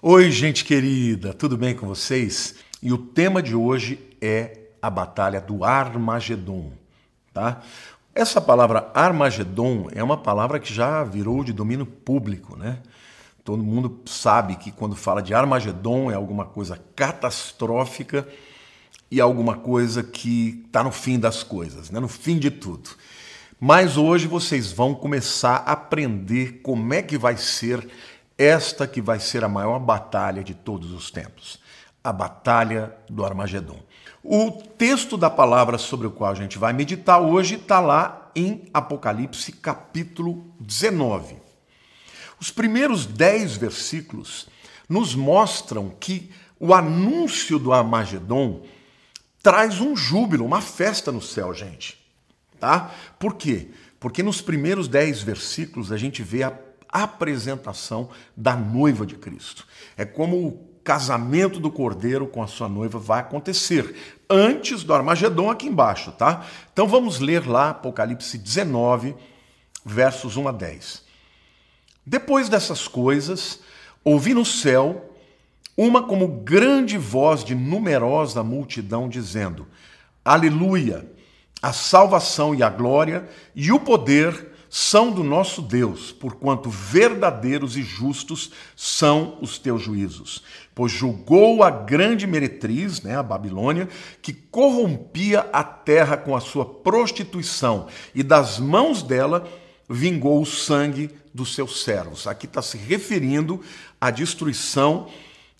Oi, gente querida, tudo bem com vocês? E o tema de hoje é a batalha do Armagedon, tá? Essa palavra Armagedon é uma palavra que já virou de domínio público, né? Todo mundo sabe que quando fala de Armagedon é alguma coisa catastrófica e alguma coisa que está no fim das coisas, né? no fim de tudo. Mas hoje vocês vão começar a aprender como é que vai ser esta que vai ser a maior batalha de todos os tempos, a batalha do Armagedon. O texto da palavra sobre o qual a gente vai meditar hoje está lá em Apocalipse capítulo 19. Os primeiros dez versículos nos mostram que o anúncio do Armagedon traz um júbilo, uma festa no céu, gente. Tá? Por quê? Porque nos primeiros dez versículos a gente vê a apresentação da noiva de Cristo. É como o casamento do cordeiro com a sua noiva vai acontecer antes do Armagedon aqui embaixo, tá? Então vamos ler lá Apocalipse 19, versos 1 a 10. Depois dessas coisas, ouvi no céu uma como grande voz de numerosa multidão dizendo: Aleluia! A salvação e a glória e o poder são do nosso Deus, porquanto verdadeiros e justos são os teus juízos. Pois julgou a grande meretriz, né, a Babilônia, que corrompia a terra com a sua prostituição, e das mãos dela vingou o sangue dos seus servos. Aqui está se referindo à destruição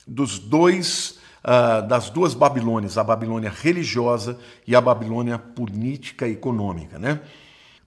dos dois Uh, das duas Babilônias, a Babilônia religiosa e a Babilônia política e econômica. Né?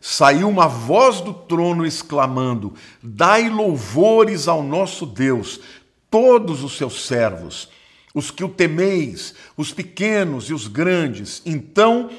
Saiu uma voz do trono exclamando: Dai louvores ao nosso Deus, todos os seus servos, os que o temeis, os pequenos e os grandes. Então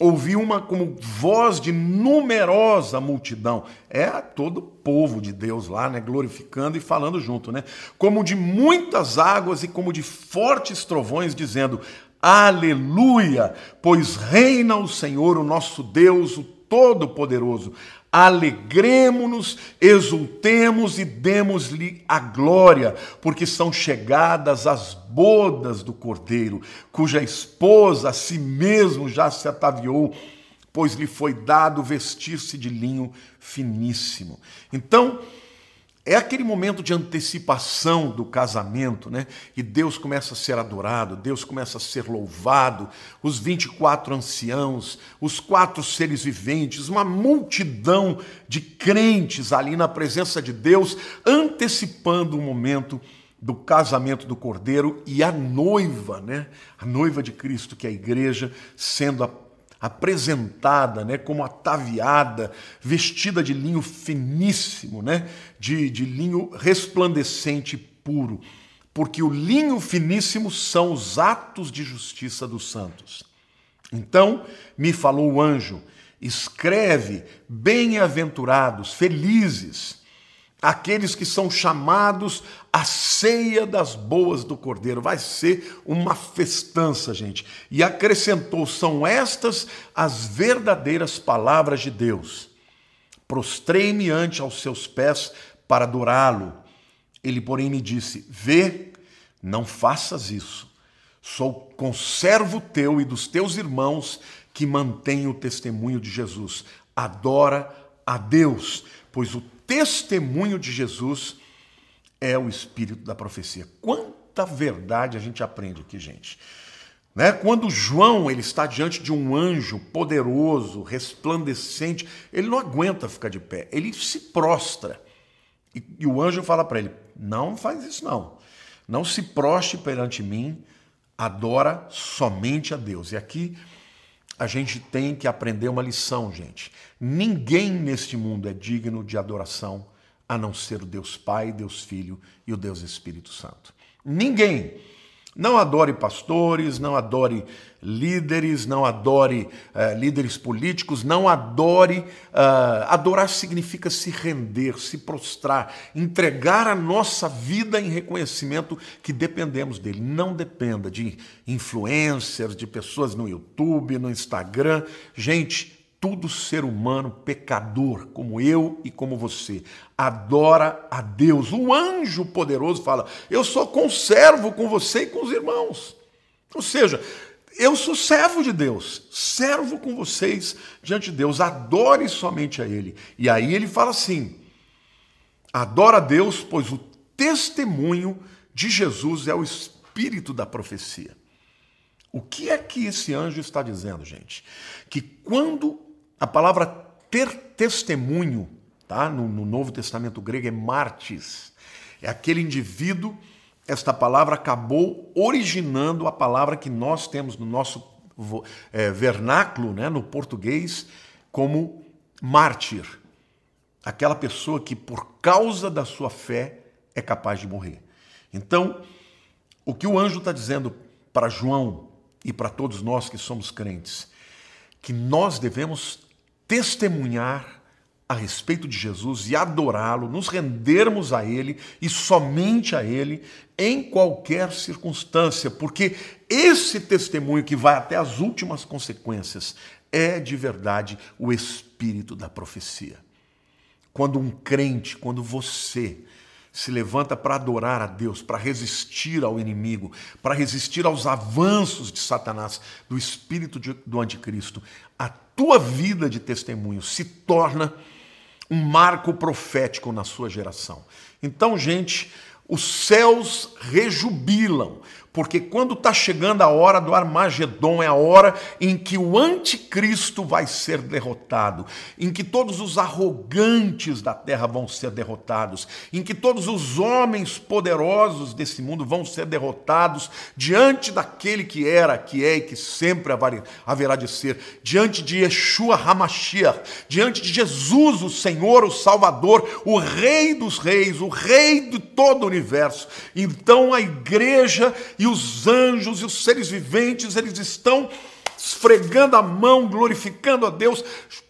ouvi uma como voz de numerosa multidão. É todo o povo de Deus lá, né, glorificando e falando junto, né? Como de muitas águas e como de fortes trovões dizendo: Aleluia, pois reina o Senhor, o nosso Deus, o Todo-Poderoso. Alegremos-nos, exultemos e demos-lhe a glória, porque são chegadas as bodas do Cordeiro, cuja esposa a si mesmo já se ataviou, pois lhe foi dado vestir-se de linho finíssimo. Então, é aquele momento de antecipação do casamento, né? E Deus começa a ser adorado, Deus começa a ser louvado, os 24 anciãos, os quatro seres viventes, uma multidão de crentes ali na presença de Deus, antecipando o momento do casamento do Cordeiro e a noiva, né? A noiva de Cristo, que é a igreja, sendo a apresentada né, como ataviada, vestida de linho finíssimo, né, de, de linho resplandecente e puro, porque o linho finíssimo são os atos de justiça dos santos. Então me falou o anjo: escreve, bem-aventurados, felizes aqueles que são chamados à ceia das boas do Cordeiro. Vai ser uma festança, gente. E acrescentou: são estas as verdadeiras palavras de Deus. Prostrei-me ante aos seus pés para adorá-lo. Ele, porém, me disse: Vê, não faças isso. Sou conservo teu e dos teus irmãos que mantêm o testemunho de Jesus. Adora a Deus, pois o testemunho de Jesus é o espírito da profecia. Quanta verdade a gente aprende aqui, gente. Né? Quando João ele está diante de um anjo poderoso, resplandecente, ele não aguenta ficar de pé, ele se prostra. E, e o anjo fala para ele: Não faz isso, não. Não se proste perante mim, adora somente a Deus. E aqui a gente tem que aprender uma lição, gente. Ninguém neste mundo é digno de adoração a não ser o Deus Pai, Deus Filho e o Deus Espírito Santo. Ninguém. Não adore pastores, não adore líderes, não adore uh, líderes políticos, não adore. Uh, adorar significa se render, se prostrar, entregar a nossa vida em reconhecimento que dependemos dele. Não dependa de influencers, de pessoas no YouTube, no Instagram. Gente, todo ser humano pecador, como eu e como você, adora a Deus. O anjo poderoso fala: Eu sou conservo com você e com os irmãos. Ou seja, eu sou servo de Deus, servo com vocês diante de Deus, adore somente a Ele. E aí ele fala assim: adora a Deus, pois o testemunho de Jesus é o espírito da profecia. O que é que esse anjo está dizendo, gente? Que quando a palavra ter testemunho, tá? No, no Novo Testamento grego é martis. É aquele indivíduo, esta palavra acabou originando a palavra que nós temos no nosso é, vernáculo, né, no português, como mártir. Aquela pessoa que, por causa da sua fé, é capaz de morrer. Então, o que o anjo está dizendo para João e para todos nós que somos crentes, que nós devemos testemunhar a respeito de Jesus e adorá-lo, nos rendermos a Ele e somente a Ele em qualquer circunstância, porque esse testemunho que vai até as últimas consequências é de verdade o espírito da profecia. Quando um crente, quando você se levanta para adorar a Deus, para resistir ao inimigo, para resistir aos avanços de Satanás, do espírito de, do anticristo, a tua vida de testemunho se torna um marco profético na sua geração. Então, gente, os céus rejubilam, porque quando está chegando a hora do Armagedon, é a hora em que o anticristo vai ser derrotado, em que todos os arrogantes da terra vão ser derrotados, em que todos os homens poderosos desse mundo vão ser derrotados diante daquele que era, que é e que sempre haverá de ser, diante de Yeshua Hamashiach, diante de Jesus, o Senhor, o Salvador, o Rei dos Reis, o Rei de todo o universo. Então a igreja e os anjos e os seres viventes, eles estão esfregando a mão, glorificando a Deus,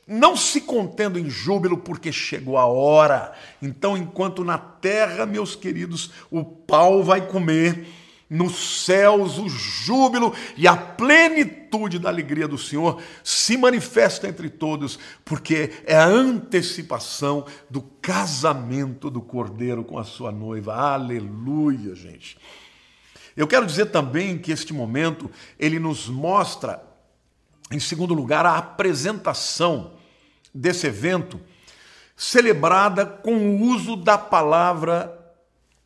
não se contendo em júbilo, porque chegou a hora. Então, enquanto na terra, meus queridos, o pau vai comer, nos céus o júbilo e a plenitude da alegria do Senhor se manifesta entre todos, porque é a antecipação do casamento do Cordeiro com a sua noiva. Aleluia, gente. Eu quero dizer também que este momento ele nos mostra, em segundo lugar, a apresentação desse evento celebrada com o uso da palavra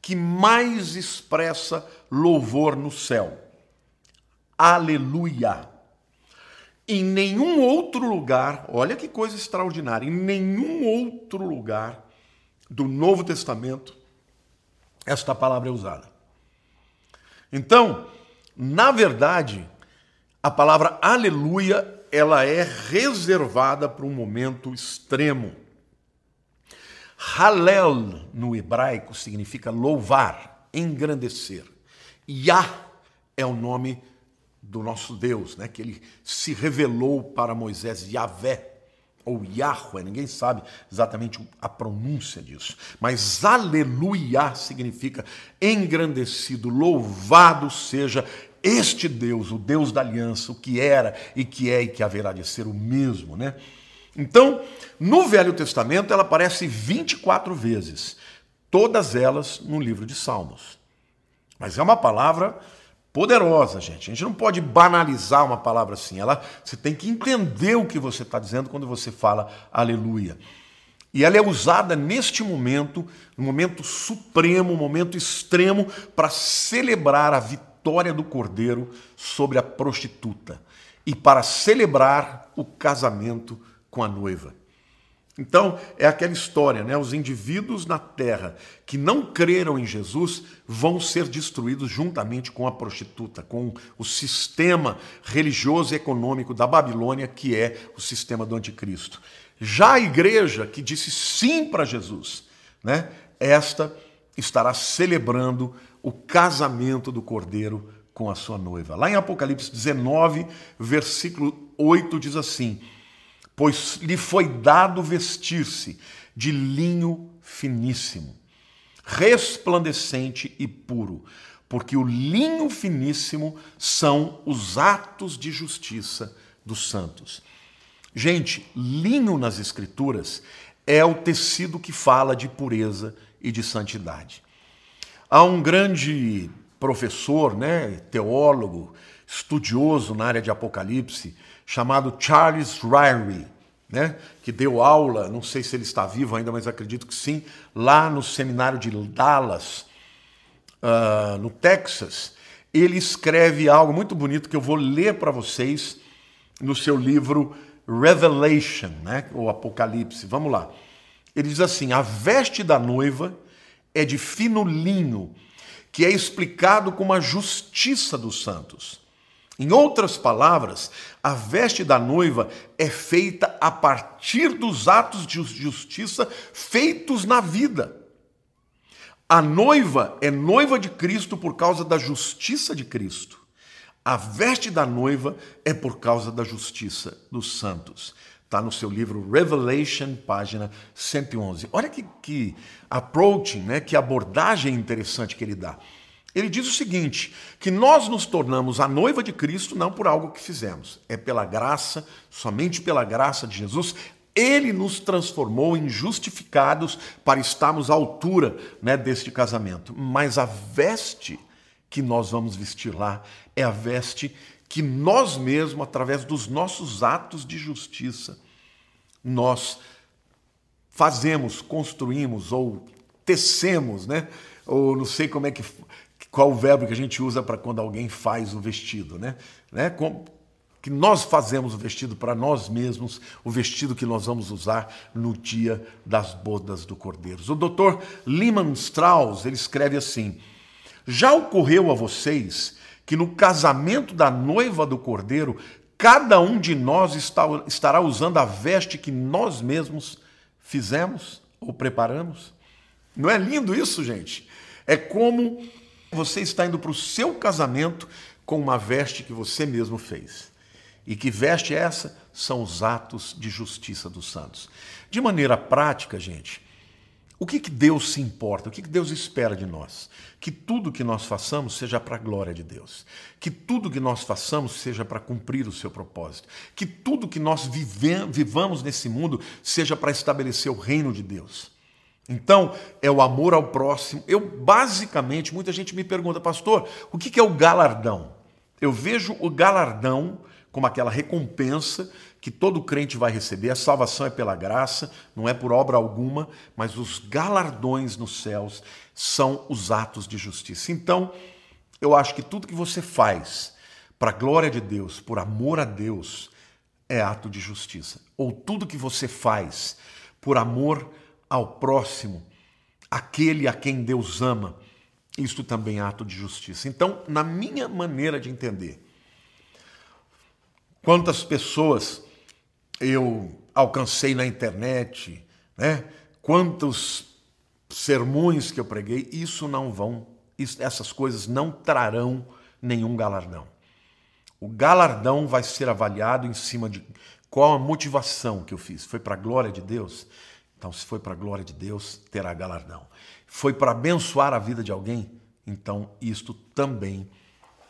que mais expressa louvor no céu. Aleluia. Em nenhum outro lugar, olha que coisa extraordinária, em nenhum outro lugar do Novo Testamento esta palavra é usada. Então, na verdade, a palavra aleluia, ela é reservada para um momento extremo. Halel no hebraico significa louvar, engrandecer. Yah é o nome do nosso Deus, né? que ele se revelou para Moisés, Yahvé ou Yahweh, ninguém sabe exatamente a pronúncia disso, mas aleluia significa engrandecido, louvado seja este Deus, o Deus da aliança, o que era e que é e que haverá de ser o mesmo, né? Então, no Velho Testamento ela aparece 24 vezes, todas elas no livro de Salmos. Mas é uma palavra poderosa, gente. A gente não pode banalizar uma palavra assim. Ela, você tem que entender o que você está dizendo quando você fala aleluia. E ela é usada neste momento, no momento supremo, momento extremo, para celebrar a vitória do cordeiro sobre a prostituta e para celebrar o casamento com a noiva. Então, é aquela história, né? Os indivíduos na terra que não creram em Jesus vão ser destruídos juntamente com a prostituta, com o sistema religioso e econômico da Babilônia, que é o sistema do anticristo. Já a igreja que disse sim para Jesus, né? Esta estará celebrando o casamento do Cordeiro com a sua noiva. Lá em Apocalipse 19, versículo 8 diz assim: Pois lhe foi dado vestir-se de linho finíssimo, resplandecente e puro, porque o linho finíssimo são os atos de justiça dos santos. Gente, linho nas Escrituras é o tecido que fala de pureza e de santidade. Há um grande professor, né, teólogo, estudioso na área de Apocalipse, chamado Charles Ryrie, né, que deu aula, não sei se ele está vivo ainda, mas acredito que sim, lá no seminário de Dallas, uh, no Texas. Ele escreve algo muito bonito que eu vou ler para vocês no seu livro Revelation, né, ou Apocalipse. Vamos lá. Ele diz assim: a veste da noiva é de fino linho, que é explicado como a justiça dos santos. Em outras palavras, a veste da noiva é feita a partir dos atos de justiça feitos na vida. A noiva é noiva de Cristo por causa da justiça de Cristo. A veste da noiva é por causa da justiça dos santos. Está no seu livro Revelation, página 111. Olha que, que approaching, né? que abordagem interessante que ele dá. Ele diz o seguinte: que nós nos tornamos a noiva de Cristo não por algo que fizemos, é pela graça, somente pela graça de Jesus. Ele nos transformou em justificados para estarmos à altura né, deste casamento. Mas a veste que nós vamos vestir lá é a veste que nós mesmos, através dos nossos atos de justiça, nós fazemos, construímos ou tecemos, né? Ou não sei como é que qual o verbo que a gente usa para quando alguém faz o vestido, né? né? Com, que nós fazemos o vestido para nós mesmos, o vestido que nós vamos usar no dia das bodas do Cordeiro. O doutor Lehman Strauss, ele escreve assim: Já ocorreu a vocês que no casamento da noiva do Cordeiro, cada um de nós está, estará usando a veste que nós mesmos fizemos ou preparamos? Não é lindo isso, gente? É como você está indo para o seu casamento com uma veste que você mesmo fez. E que veste é essa? São os atos de justiça dos santos. De maneira prática, gente, o que, que Deus se importa? O que, que Deus espera de nós? Que tudo que nós façamos seja para a glória de Deus. Que tudo que nós façamos seja para cumprir o seu propósito. Que tudo que nós vive, vivamos nesse mundo seja para estabelecer o reino de Deus. Então, é o amor ao próximo. Eu, basicamente, muita gente me pergunta, pastor, o que é o galardão? Eu vejo o galardão como aquela recompensa que todo crente vai receber. A salvação é pela graça, não é por obra alguma, mas os galardões nos céus são os atos de justiça. Então, eu acho que tudo que você faz para a glória de Deus, por amor a Deus, é ato de justiça. Ou tudo que você faz por amor a ao próximo, aquele a quem Deus ama, isto também é ato de justiça. Então, na minha maneira de entender, quantas pessoas eu alcancei na internet, né? quantos sermões que eu preguei, isso não vão, essas coisas não trarão nenhum galardão. O galardão vai ser avaliado em cima de qual a motivação que eu fiz. Foi para a glória de Deus? Então, se foi para a glória de Deus, terá galardão. Foi para abençoar a vida de alguém? Então, isto também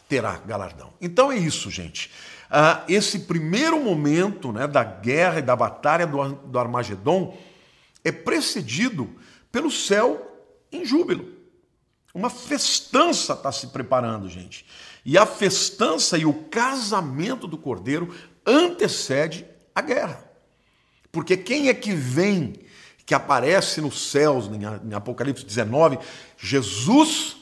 terá galardão. Então é isso, gente. Ah, esse primeiro momento né, da guerra e da batalha do, do Armagedon é precedido pelo céu em júbilo. Uma festança está se preparando, gente. E a festança e o casamento do cordeiro antecede a guerra. Porque quem é que vem que aparece nos céus, em Apocalipse 19, Jesus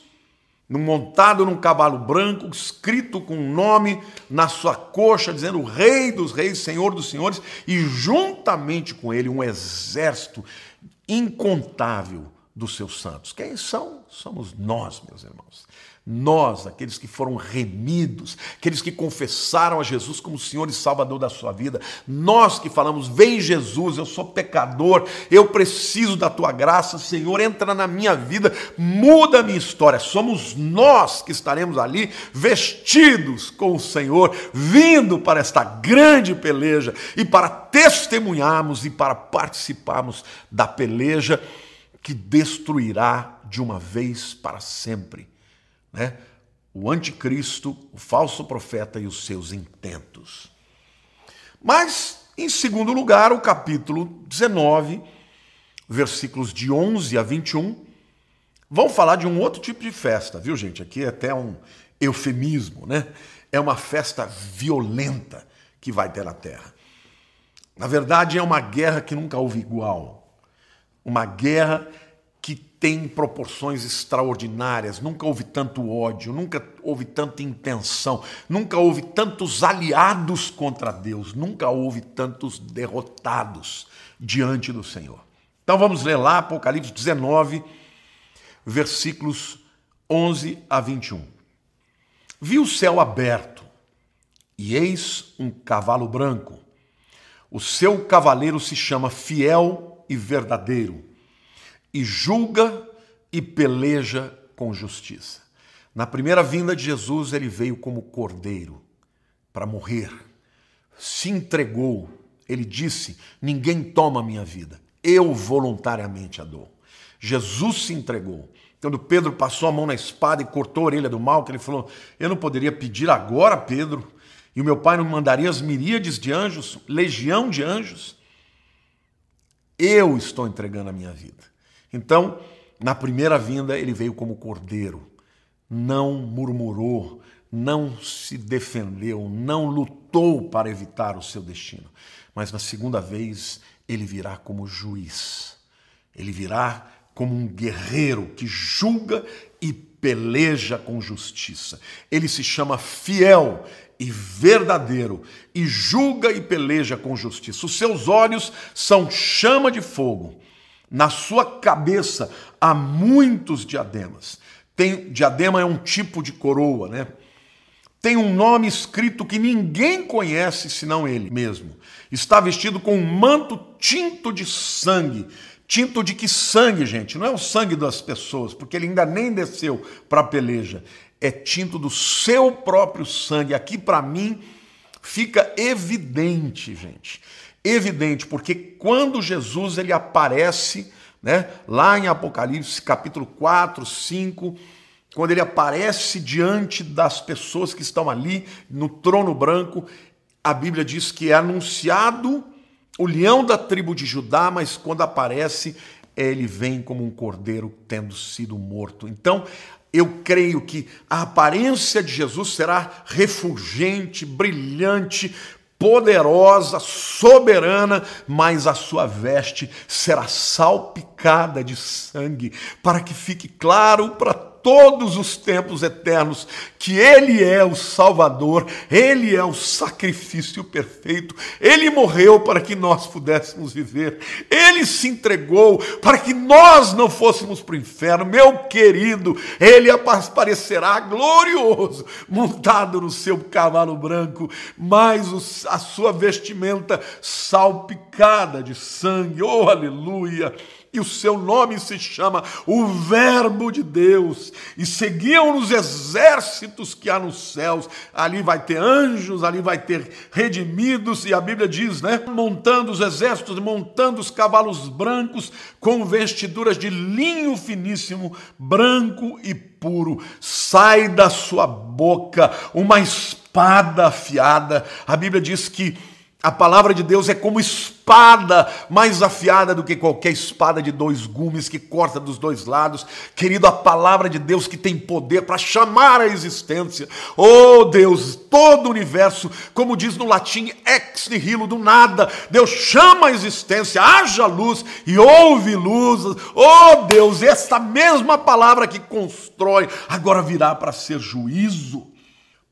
montado num cavalo branco, escrito com um nome na sua coxa, dizendo Rei dos Reis, Senhor dos Senhores, e juntamente com ele um exército incontável dos seus santos. Quem são? Somos nós, meus irmãos. Nós, aqueles que foram remidos, aqueles que confessaram a Jesus como Senhor e Salvador da sua vida, nós que falamos: Vem Jesus, eu sou pecador, eu preciso da tua graça, Senhor, entra na minha vida, muda a minha história. Somos nós que estaremos ali vestidos com o Senhor, vindo para esta grande peleja e para testemunharmos e para participarmos da peleja que destruirá de uma vez para sempre né? o anticristo, o falso profeta e os seus intentos. Mas, em segundo lugar, o capítulo 19, versículos de 11 a 21, vão falar de um outro tipo de festa, viu, gente? Aqui é até um eufemismo, né? É uma festa violenta que vai ter na terra. Na verdade, é uma guerra que nunca houve igual. Uma guerra tem proporções extraordinárias. Nunca houve tanto ódio, nunca houve tanta intenção, nunca houve tantos aliados contra Deus, nunca houve tantos derrotados diante do Senhor. Então vamos ler lá Apocalipse 19, versículos 11 a 21. Vi o céu aberto e eis um cavalo branco. O seu cavaleiro se chama Fiel e Verdadeiro e julga e peleja com justiça. Na primeira vinda de Jesus, ele veio como cordeiro para morrer, se entregou. Ele disse: Ninguém toma a minha vida, eu voluntariamente a dou. Jesus se entregou. Quando Pedro passou a mão na espada e cortou a orelha do mal, que ele falou: Eu não poderia pedir agora, Pedro, e o meu pai não mandaria as miríades de anjos, legião de anjos. Eu estou entregando a minha vida. Então, na primeira vinda, ele veio como cordeiro, não murmurou, não se defendeu, não lutou para evitar o seu destino. Mas na segunda vez, ele virá como juiz. Ele virá como um guerreiro que julga e peleja com justiça. Ele se chama fiel e verdadeiro e julga e peleja com justiça. Os seus olhos são chama de fogo na sua cabeça há muitos diademas. Tem, diadema é um tipo de coroa, né? Tem um nome escrito que ninguém conhece senão ele mesmo. Está vestido com um manto tinto de sangue. Tinto de que sangue, gente? Não é o sangue das pessoas, porque ele ainda nem desceu para a peleja. É tinto do seu próprio sangue. Aqui, para mim, fica evidente, gente evidente, porque quando Jesus ele aparece, né, lá em Apocalipse capítulo 4, 5, quando ele aparece diante das pessoas que estão ali no trono branco, a Bíblia diz que é anunciado o leão da tribo de Judá, mas quando aparece, ele vem como um cordeiro tendo sido morto. Então, eu creio que a aparência de Jesus será refulgente, brilhante, poderosa, soberana, mas a sua veste será salpicada de sangue, para que fique claro para todos os tempos eternos que Ele é o Salvador, Ele é o sacrifício perfeito, Ele morreu para que nós pudéssemos viver, Ele se entregou para que nós não fôssemos para o inferno. Meu querido, Ele aparecerá glorioso, montado no seu cavalo branco, mas a sua vestimenta salpicada de sangue, oh aleluia! E o seu nome se chama o Verbo de Deus. E seguiam os exércitos que há nos céus. Ali vai ter anjos, ali vai ter redimidos, e a Bíblia diz, né? Montando os exércitos, montando os cavalos brancos com vestiduras de linho finíssimo, branco e puro. Sai da sua boca uma espada afiada. A Bíblia diz que a palavra de Deus é como espada, mais afiada do que qualquer espada de dois gumes que corta dos dois lados. Querido, a palavra de Deus que tem poder para chamar a existência. Oh Deus, todo o universo, como diz no latim, ex nihilo, do nada. Deus chama a existência, haja luz e houve luz. Oh Deus, esta mesma palavra que constrói, agora virá para ser juízo,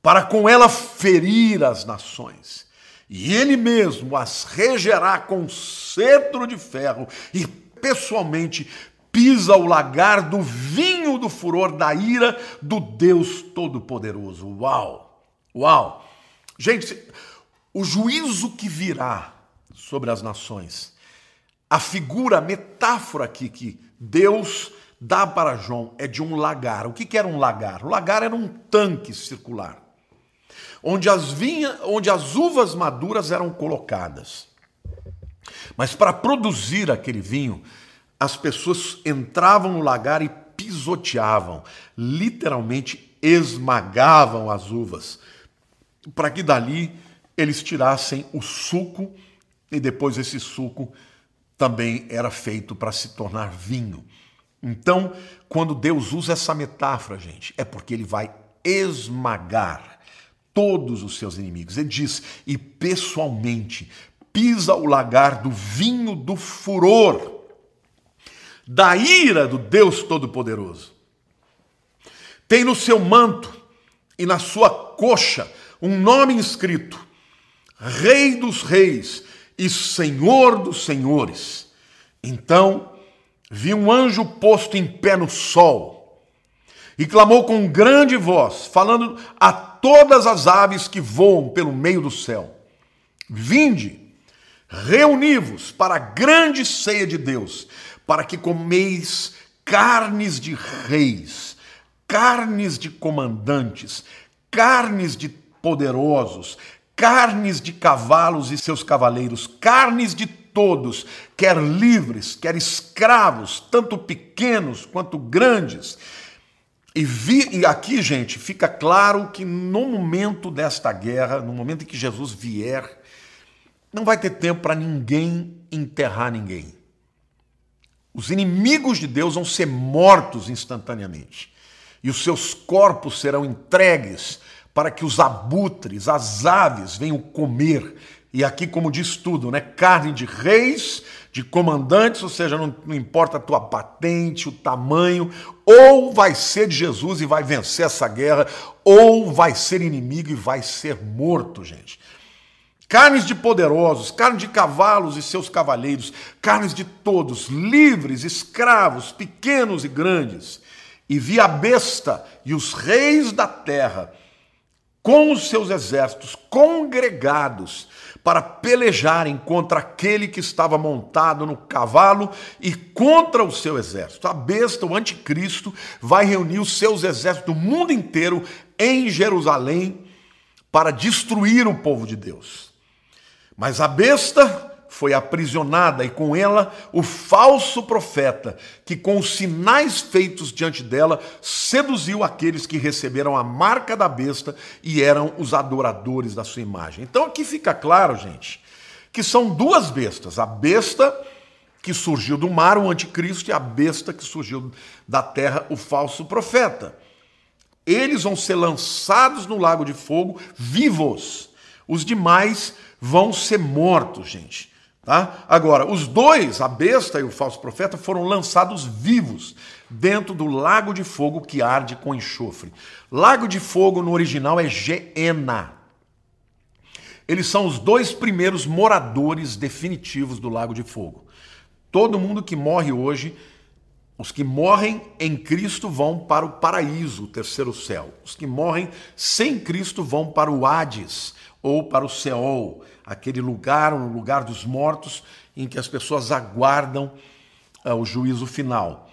para com ela ferir as nações e ele mesmo as regerá com cetro de ferro e pessoalmente pisa o lagar do vinho do furor da ira do Deus Todo-Poderoso. Uau! Uau! Gente, o juízo que virá sobre as nações, a figura, a metáfora aqui que Deus dá para João é de um lagar. O que, era um lagar? O lagar era um tanque circular, onde as, vinha, onde as uvas maduras eram colocadas. Mas para produzir aquele vinho, as pessoas entravam no lagar e pisoteavam, literalmente esmagavam as uvas, para que dali eles tirassem o suco e depois esse suco também era feito para se tornar vinho. Então, quando Deus usa essa metáfora, gente, é porque ele vai esmagar todos os seus inimigos. Ele diz: e pessoalmente pisa o lagar do vinho do furor, da ira do Deus Todo-Poderoso. Tem no seu manto e na sua coxa um nome escrito: Rei dos Reis e Senhor dos Senhores. Então, vi um anjo posto em pé no sol e clamou com grande voz, falando a todas as aves que voam pelo meio do céu: Vinde, reuni-vos para a grande ceia de Deus, para que comeis carnes de reis, carnes de comandantes, carnes de poderosos, carnes de cavalos e seus cavaleiros, carnes de todos, quer livres, quer escravos, tanto pequenos quanto grandes. E, vi, e aqui, gente, fica claro que no momento desta guerra, no momento em que Jesus vier, não vai ter tempo para ninguém enterrar ninguém. Os inimigos de Deus vão ser mortos instantaneamente. E os seus corpos serão entregues para que os abutres, as aves, venham comer e aqui, como diz tudo, né? Carne de reis, de comandantes, ou seja, não, não, importa a tua patente, o tamanho, ou vai ser de Jesus e vai vencer essa guerra, ou vai ser inimigo e vai ser morto, gente. Carnes de poderosos, carne de cavalos e seus cavaleiros, carnes de todos, livres, escravos, pequenos e grandes. E vi a besta e os reis da terra com os seus exércitos congregados para pelejarem contra aquele que estava montado no cavalo e contra o seu exército. A besta, o anticristo, vai reunir os seus exércitos do mundo inteiro em Jerusalém para destruir o povo de Deus. Mas a besta foi aprisionada e com ela o falso profeta, que com os sinais feitos diante dela seduziu aqueles que receberam a marca da besta e eram os adoradores da sua imagem. Então aqui fica claro, gente, que são duas bestas: a besta que surgiu do mar, o anticristo, e a besta que surgiu da terra, o falso profeta. Eles vão ser lançados no lago de fogo vivos. Os demais vão ser mortos, gente. Tá? Agora, os dois, a besta e o falso profeta, foram lançados vivos dentro do lago de fogo que arde com enxofre. Lago de fogo no original é Geena. Eles são os dois primeiros moradores definitivos do lago de fogo. Todo mundo que morre hoje, os que morrem em Cristo vão para o paraíso, o terceiro céu. Os que morrem sem Cristo vão para o Hades ou para o Seol, aquele lugar, o lugar dos mortos, em que as pessoas aguardam uh, o juízo final.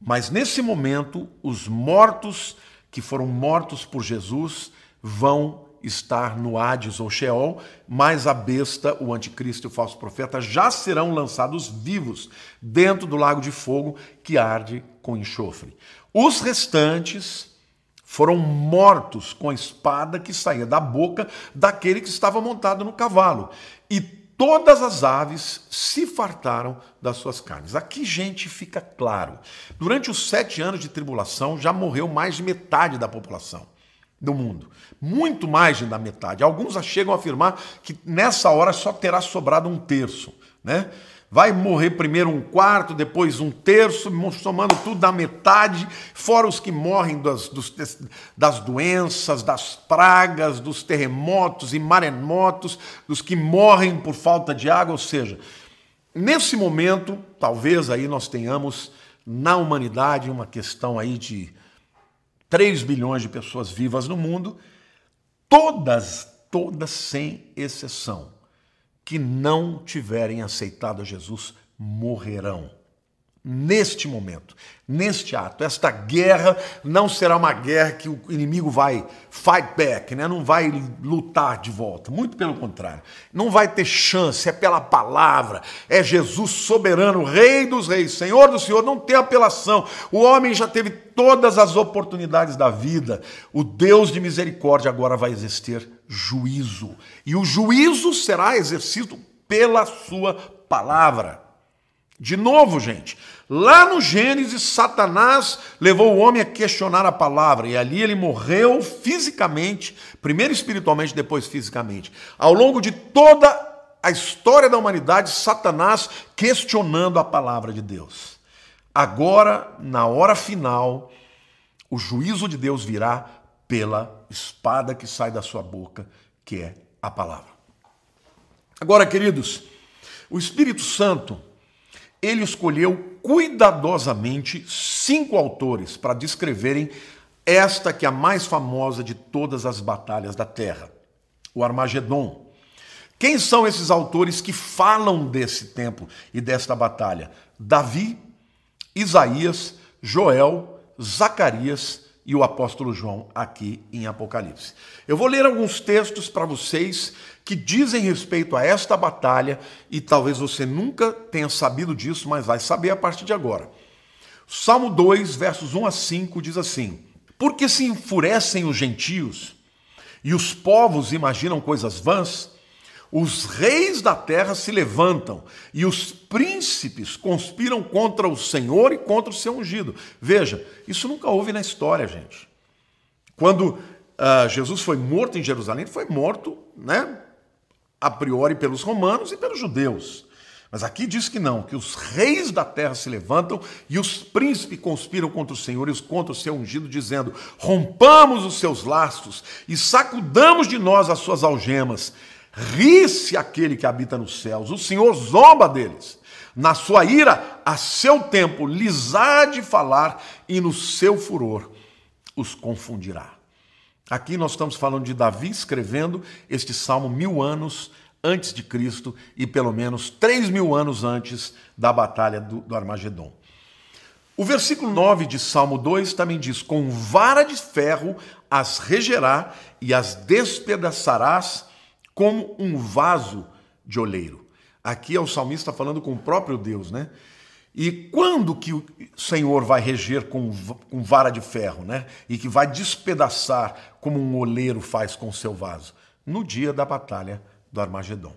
Mas nesse momento, os mortos que foram mortos por Jesus vão estar no Hades ou Sheol, mas a besta, o anticristo e o falso profeta já serão lançados vivos dentro do lago de fogo que arde com enxofre. Os restantes foram mortos com a espada que saía da boca daquele que estava montado no cavalo. E todas as aves se fartaram das suas carnes. Aqui, gente, fica claro: durante os sete anos de tribulação já morreu mais de metade da população do mundo. Muito mais da metade. Alguns chegam a afirmar que nessa hora só terá sobrado um terço. Né? Vai morrer primeiro um quarto, depois um terço, somando tudo da metade, fora os que morrem das, dos, das doenças, das pragas, dos terremotos e maremotos, dos que morrem por falta de água, ou seja, nesse momento, talvez aí nós tenhamos na humanidade uma questão aí de 3 bilhões de pessoas vivas no mundo, todas, todas sem exceção, que não tiverem aceitado a Jesus morrerão neste momento, neste ato. Esta guerra não será uma guerra que o inimigo vai fight back, né? não vai lutar de volta. Muito pelo contrário. Não vai ter chance, é pela palavra. É Jesus soberano, Rei dos Reis, Senhor do Senhor. Não tem apelação. O homem já teve todas as oportunidades da vida. O Deus de misericórdia agora vai exercer juízo. E o juízo será exercido pela sua palavra. De novo, gente, lá no Gênesis, Satanás levou o homem a questionar a palavra e ali ele morreu fisicamente, primeiro espiritualmente, depois fisicamente. Ao longo de toda a história da humanidade, Satanás questionando a palavra de Deus. Agora, na hora final, o juízo de Deus virá pela espada que sai da sua boca, que é a palavra. Agora, queridos, o Espírito Santo ele escolheu cuidadosamente cinco autores para descreverem esta que é a mais famosa de todas as batalhas da Terra, o Armagedon. Quem são esses autores que falam desse tempo e desta batalha? Davi, Isaías, Joel, Zacarias e o apóstolo João aqui em Apocalipse. Eu vou ler alguns textos para vocês que dizem respeito a esta batalha e talvez você nunca tenha sabido disso, mas vai saber a partir de agora. Salmo 2, versos 1 a 5 diz assim: Porque se enfurecem os gentios e os povos imaginam coisas vãs, os reis da terra se levantam e os príncipes conspiram contra o Senhor e contra o seu ungido. Veja, isso nunca houve na história, gente. Quando uh, Jesus foi morto em Jerusalém, ele foi morto, né, a priori pelos romanos e pelos judeus. Mas aqui diz que não, que os reis da terra se levantam e os príncipes conspiram contra o Senhor e contra o seu ungido, dizendo: rompamos os seus laços e sacudamos de nós as suas algemas. Ri-se aquele que habita nos céus, o Senhor zomba deles. Na sua ira, a seu tempo, lhes há de falar, e no seu furor os confundirá. Aqui nós estamos falando de Davi escrevendo este salmo mil anos antes de Cristo e pelo menos três mil anos antes da batalha do, do Armagedon. O versículo 9 de Salmo 2 também diz: Com vara de ferro as regerá e as despedaçarás como um vaso de oleiro. Aqui é o salmista falando com o próprio Deus, né? E quando que o Senhor vai reger com, vara de ferro, né? E que vai despedaçar como um oleiro faz com seu vaso? No dia da batalha do Armagedon.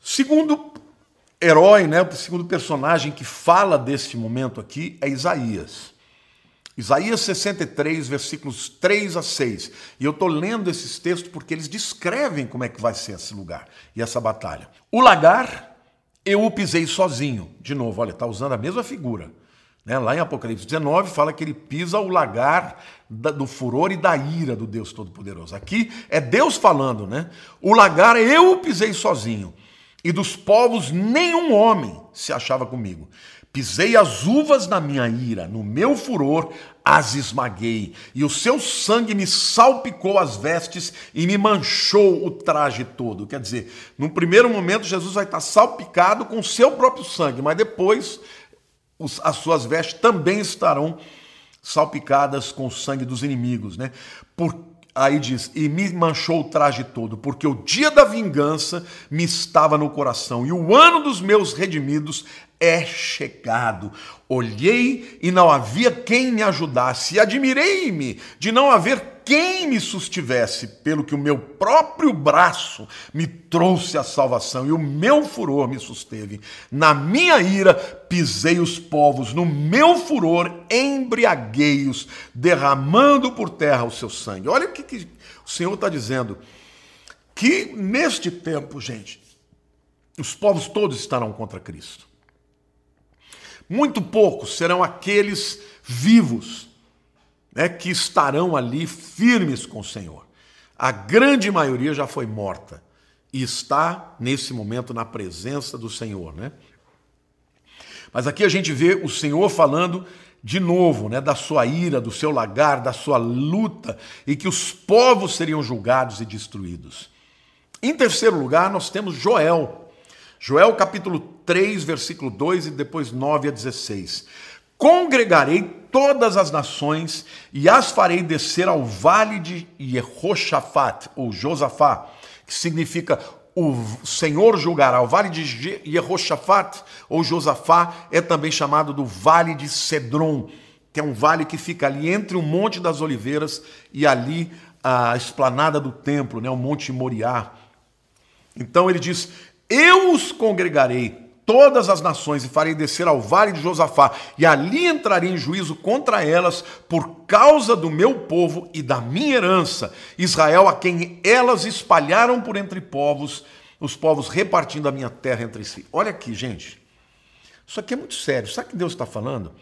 Segundo herói, né, o segundo personagem que fala deste momento aqui é Isaías. Isaías 63, versículos 3 a 6. E eu estou lendo esses textos porque eles descrevem como é que vai ser esse lugar e essa batalha. O lagar eu o pisei sozinho. De novo, olha, está usando a mesma figura. Né? Lá em Apocalipse 19 fala que ele pisa o lagar do furor e da ira do Deus Todo-Poderoso. Aqui é Deus falando, né? O lagar eu o pisei sozinho, e dos povos nenhum homem se achava comigo. Pisei as uvas na minha ira, no meu furor as esmaguei, e o seu sangue me salpicou as vestes e me manchou o traje todo. Quer dizer, num primeiro momento Jesus vai estar salpicado com o seu próprio sangue, mas depois as suas vestes também estarão salpicadas com o sangue dos inimigos, né? Aí diz: E me manchou o traje todo, porque o dia da vingança me estava no coração, e o ano dos meus redimidos é chegado. Olhei e não havia quem me ajudasse, admirei-me de não haver quem me sustivesse, pelo que o meu próprio braço me trouxe a salvação e o meu furor me susteve. Na minha ira pisei os povos, no meu furor embriaguei-os, derramando por terra o seu sangue. Olha o que, que o Senhor está dizendo. Que neste tempo, gente, os povos todos estarão contra Cristo. Muito poucos serão aqueles vivos né, que estarão ali firmes com o Senhor. A grande maioria já foi morta e está nesse momento na presença do Senhor, né? Mas aqui a gente vê o Senhor falando de novo, né, da sua ira, do seu lagar, da sua luta e que os povos seriam julgados e destruídos. Em terceiro lugar, nós temos Joel. Joel capítulo 3, versículo 2 e depois 9 a 16. Congregarei todas as nações e as farei descer ao vale de Jehoshaphat, ou Josafá, que significa o Senhor julgará. O vale de Jehoshaphat, ou Josafá, é também chamado do vale de Cedron, que é um vale que fica ali entre o Monte das Oliveiras e ali a esplanada do templo, né, o Monte Moriá. Então ele diz: Eu os congregarei todas as nações e farei descer ao vale de Josafá, e ali entrarei em juízo contra elas por causa do meu povo e da minha herança, Israel, a quem elas espalharam por entre povos, os povos repartindo a minha terra entre si. Olha aqui, gente. Isso aqui é muito sério. Sabe o que Deus está falando?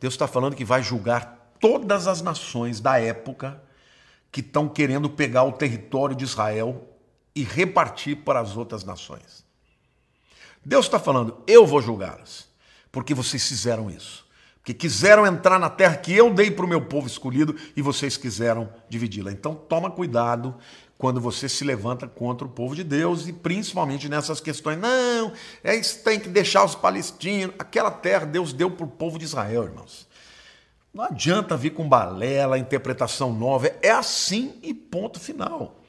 Deus está falando que vai julgar todas as nações da época que estão querendo pegar o território de Israel e repartir para as outras nações. Deus está falando, eu vou julgá-las, porque vocês fizeram isso. Porque quiseram entrar na terra que eu dei para o meu povo escolhido e vocês quiseram dividi-la. Então toma cuidado quando você se levanta contra o povo de Deus e principalmente nessas questões. Não, é isso tem que deixar os palestinos. Aquela terra Deus deu para o povo de Israel, irmãos. Não adianta vir com balela, interpretação nova. É assim e ponto final.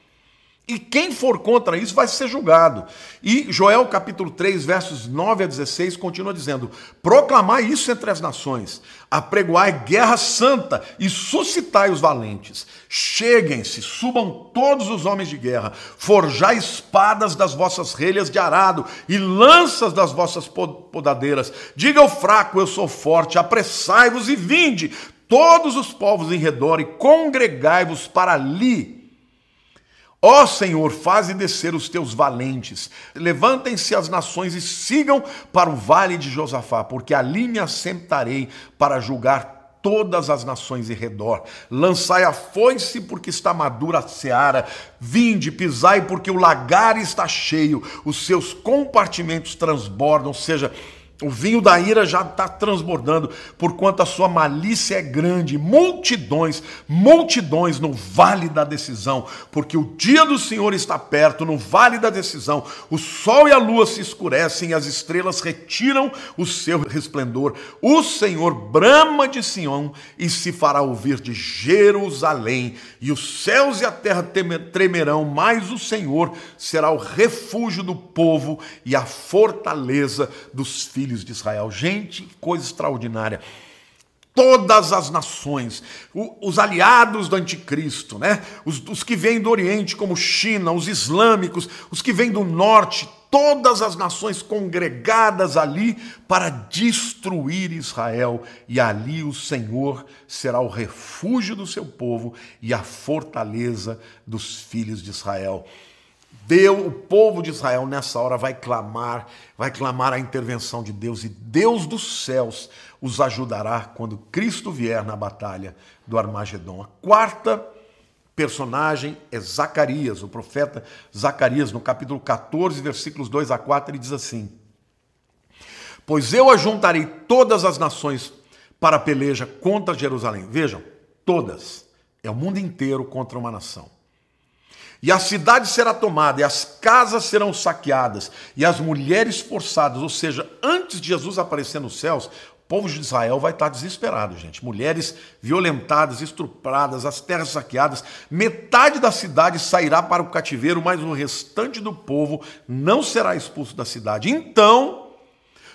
E quem for contra isso vai ser julgado. E Joel capítulo 3, versos 9 a 16, continua dizendo: Proclamai isso entre as nações, apregoai guerra santa e suscitai os valentes. Cheguem-se, subam todos os homens de guerra, forjai espadas das vossas relhas de arado e lanças das vossas podadeiras. Diga ao fraco: Eu sou forte, apressai-vos e vinde, todos os povos em redor, e congregai-vos para ali Ó Senhor, faze descer os teus valentes. Levantem-se as nações e sigam para o vale de Josafá, porque ali me assentarei para julgar todas as nações em redor. Lançai a foice, porque está madura a seara. Vinde, pisai, porque o lagar está cheio, os seus compartimentos transbordam, ou seja, o vinho da ira já está transbordando, porquanto a sua malícia é grande, multidões, multidões no vale da decisão, porque o dia do Senhor está perto, no vale da decisão. O sol e a lua se escurecem as estrelas retiram o seu resplendor. O Senhor brama de Sião e se fará ouvir de Jerusalém, e os céus e a terra tremerão, mas o Senhor será o refúgio do povo e a fortaleza dos filhos filhos de Israel. Gente, coisa extraordinária. Todas as nações, os aliados do anticristo, né? Os, os que vêm do Oriente, como China, os islâmicos, os que vêm do norte, todas as nações congregadas ali para destruir Israel, e ali o Senhor será o refúgio do seu povo e a fortaleza dos filhos de Israel. Deu, o povo de Israel nessa hora vai clamar, vai clamar a intervenção de Deus e Deus dos céus os ajudará quando Cristo vier na batalha do Armagedon. A quarta personagem é Zacarias, o profeta Zacarias, no capítulo 14, versículos 2 a 4, ele diz assim: Pois eu ajuntarei todas as nações para a peleja contra Jerusalém. Vejam, todas. É o mundo inteiro contra uma nação. E a cidade será tomada, e as casas serão saqueadas, e as mulheres forçadas. Ou seja, antes de Jesus aparecer nos céus, o povo de Israel vai estar desesperado, gente. Mulheres violentadas, estupradas, as terras saqueadas. Metade da cidade sairá para o cativeiro, mas o restante do povo não será expulso da cidade. Então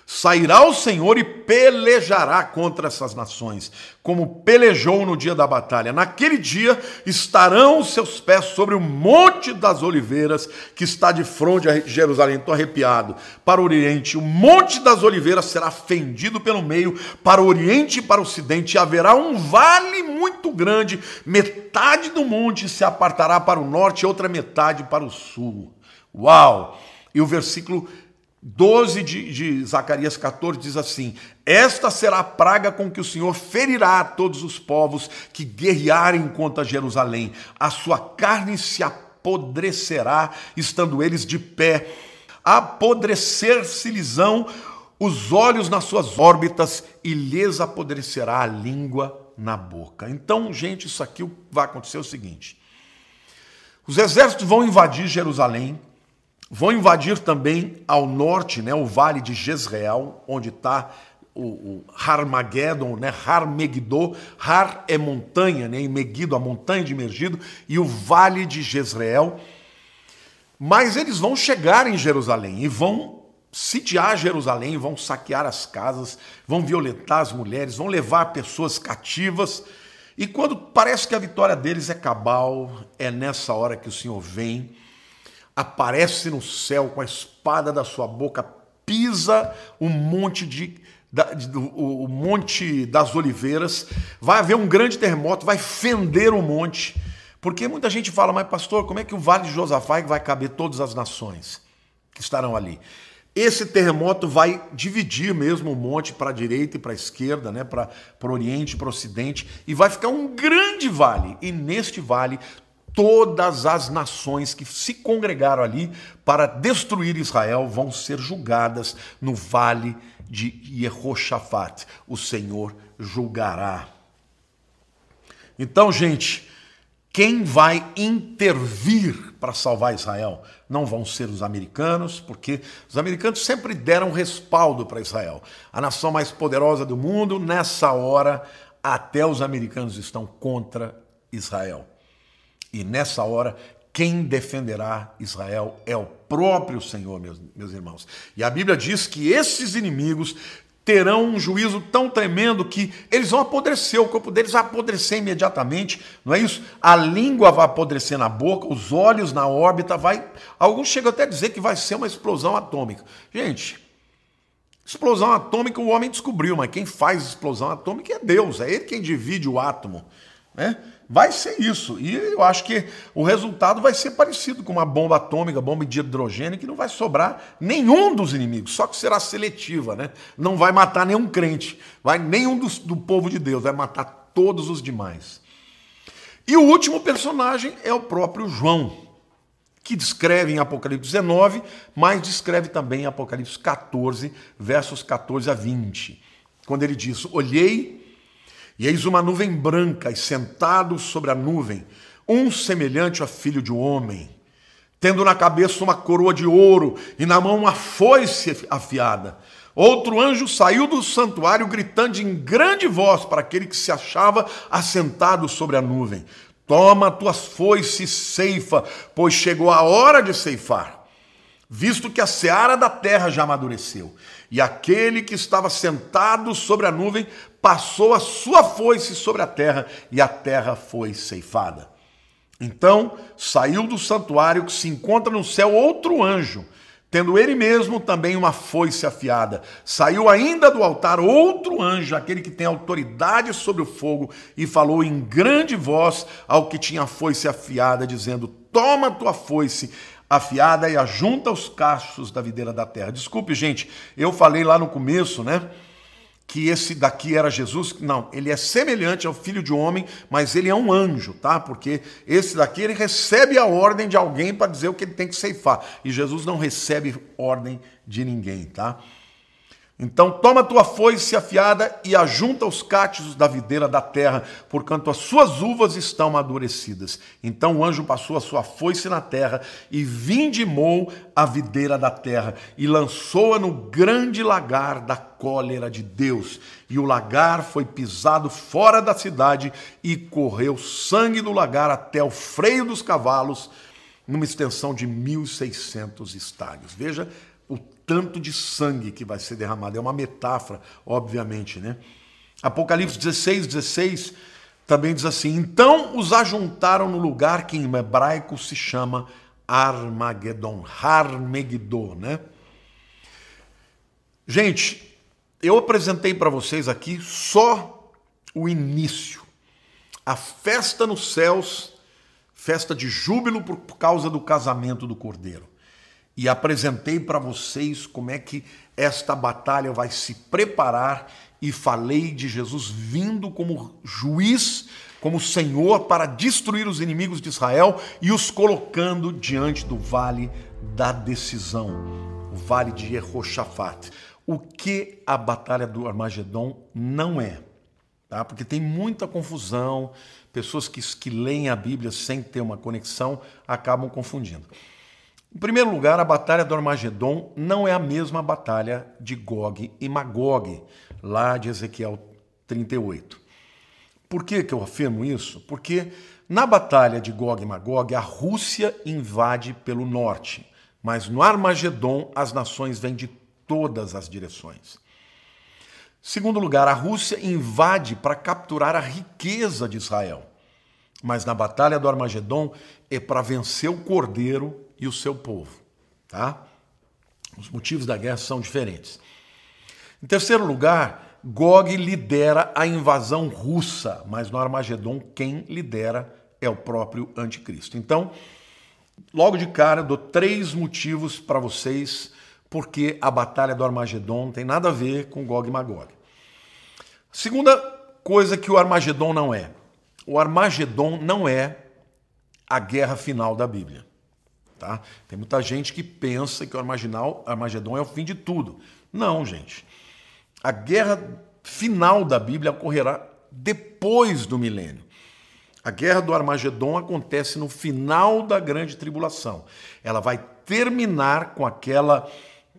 Sairá o Senhor e pelejará contra essas nações, como pelejou no dia da batalha. Naquele dia estarão os seus pés sobre o monte das oliveiras, que está de fronte a Jerusalém. Estou arrepiado. Para o oriente, o monte das oliveiras será fendido pelo meio, para o oriente e para o ocidente, e haverá um vale muito grande. Metade do monte se apartará para o norte e outra metade para o sul. Uau! E o versículo 12 de, de, Zacarias 14 diz assim: Esta será a praga com que o Senhor ferirá a todos os povos que guerrearem contra Jerusalém. A sua carne se apodrecerá, estando eles de pé. Apodrecer-se-lhes-ão os olhos nas suas órbitas e lhes apodrecerá a língua na boca. Então, gente, isso aqui vai acontecer o seguinte: os exércitos vão invadir Jerusalém, vão invadir também ao norte, né, o vale de Jezreel, onde está o, o Harmagedon, né, Har Megiddo, Har é montanha, né, e Megiddo, a montanha de Mergido, e o vale de Jezreel. Mas eles vão chegar em Jerusalém e vão sitiar Jerusalém, vão saquear as casas, vão violentar as mulheres, vão levar pessoas cativas. E quando parece que a vitória deles é cabal, é nessa hora que o Senhor vem, aparece no céu com a espada da sua boca, pisa o monte de, da, o monte das oliveiras, vai haver um grande terremoto, vai fender o monte. Porque muita gente fala, mas pastor, como é que o vale de Josafá vai caber todas as nações que estarão ali? Esse terremoto vai dividir mesmo o monte para a direita e para a esquerda, né, para o oriente e para o ocidente, e vai ficar um grande vale. E neste vale, todas as nações que se congregaram ali para destruir Israel vão ser julgadas no vale de Yehoshaphat. O Senhor julgará. Então, gente, quem vai intervir para salvar Israel? Não vão ser os americanos, porque os americanos sempre deram respaldo para Israel. A nação mais poderosa do mundo, nessa hora, até os americanos estão contra Israel. E nessa hora, quem defenderá Israel é o próprio Senhor, meus, meus irmãos. E a Bíblia diz que esses inimigos terão um juízo tão tremendo que eles vão apodrecer, o corpo deles vai apodrecer imediatamente, não é isso? A língua vai apodrecer na boca, os olhos na órbita, vai. Alguns chegam até a dizer que vai ser uma explosão atômica. Gente, explosão atômica o homem descobriu, mas quem faz explosão atômica é Deus, é ele quem divide o átomo. Né? Vai ser isso. E eu acho que o resultado vai ser parecido com uma bomba atômica, bomba de hidrogênio, que não vai sobrar nenhum dos inimigos, só que será seletiva, né? Não vai matar nenhum crente, vai nenhum dos, do povo de Deus, vai matar todos os demais. E o último personagem é o próprio João, que descreve em Apocalipse 19, mas descreve também em Apocalipse 14, versos 14 a 20, quando ele diz: Olhei e eis uma nuvem branca, e sentado sobre a nuvem, um semelhante a filho de homem, tendo na cabeça uma coroa de ouro e na mão uma foice afiada. Outro anjo saiu do santuário gritando em grande voz para aquele que se achava assentado sobre a nuvem: Toma tuas foices ceifa, pois chegou a hora de ceifar, visto que a seara da terra já amadureceu. E aquele que estava sentado sobre a nuvem passou a sua foice sobre a terra, e a terra foi ceifada. Então saiu do santuário que se encontra no céu outro anjo, tendo ele mesmo também uma foice afiada. Saiu ainda do altar outro anjo, aquele que tem autoridade sobre o fogo, e falou em grande voz ao que tinha a foice afiada, dizendo: Toma tua foice afiada e ajunta os cachos da videira da terra. Desculpe, gente, eu falei lá no começo, né? Que esse daqui era Jesus. Não, ele é semelhante ao filho de homem, mas ele é um anjo, tá? Porque esse daqui ele recebe a ordem de alguém para dizer o que ele tem que ceifar. E Jesus não recebe ordem de ninguém, tá? Então toma tua foice afiada e ajunta os cachos da videira da terra, porquanto as suas uvas estão amadurecidas. Então o anjo passou a sua foice na terra e vindimou a videira da terra e lançou-a no grande lagar da cólera de Deus. E o lagar foi pisado fora da cidade e correu sangue do lagar até o freio dos cavalos, numa extensão de 1.600 estádios. Veja tanto de sangue que vai ser derramado. É uma metáfora, obviamente, né? Apocalipse 16, 16 também diz assim: Então os ajuntaram no lugar que em hebraico se chama Armagedon, Harmegiddo, né? Gente, eu apresentei para vocês aqui só o início. A festa nos céus, festa de júbilo por causa do casamento do cordeiro e apresentei para vocês como é que esta batalha vai se preparar e falei de Jesus vindo como juiz como Senhor para destruir os inimigos de Israel e os colocando diante do vale da decisão, o vale de Jehoshaphat. O que a batalha do Armagedon não é, tá? Porque tem muita confusão, pessoas que, que leem a Bíblia sem ter uma conexão acabam confundindo. Em primeiro lugar, a batalha do Armagedon não é a mesma batalha de Gog e Magog, lá de Ezequiel 38. Por que, que eu afirmo isso? Porque na batalha de Gog e Magog, a Rússia invade pelo norte, mas no Armagedon as nações vêm de todas as direções. Segundo lugar, a Rússia invade para capturar a riqueza de Israel. Mas na batalha do Armagedon é para vencer o cordeiro e o seu povo, tá? Os motivos da guerra são diferentes. Em terceiro lugar, Gog lidera a invasão russa, mas no Armagedon quem lidera é o próprio anticristo. Então, logo de cara, dou três motivos para vocês porque a batalha do Armagedon tem nada a ver com Gog e Magog. Segunda coisa que o Armagedon não é. O Armagedon não é a guerra final da Bíblia. Tá? Tem muita gente que pensa que o Armagedon é o fim de tudo. Não, gente. A guerra final da Bíblia ocorrerá depois do milênio. A guerra do Armagedon acontece no final da grande tribulação. Ela vai terminar com aquela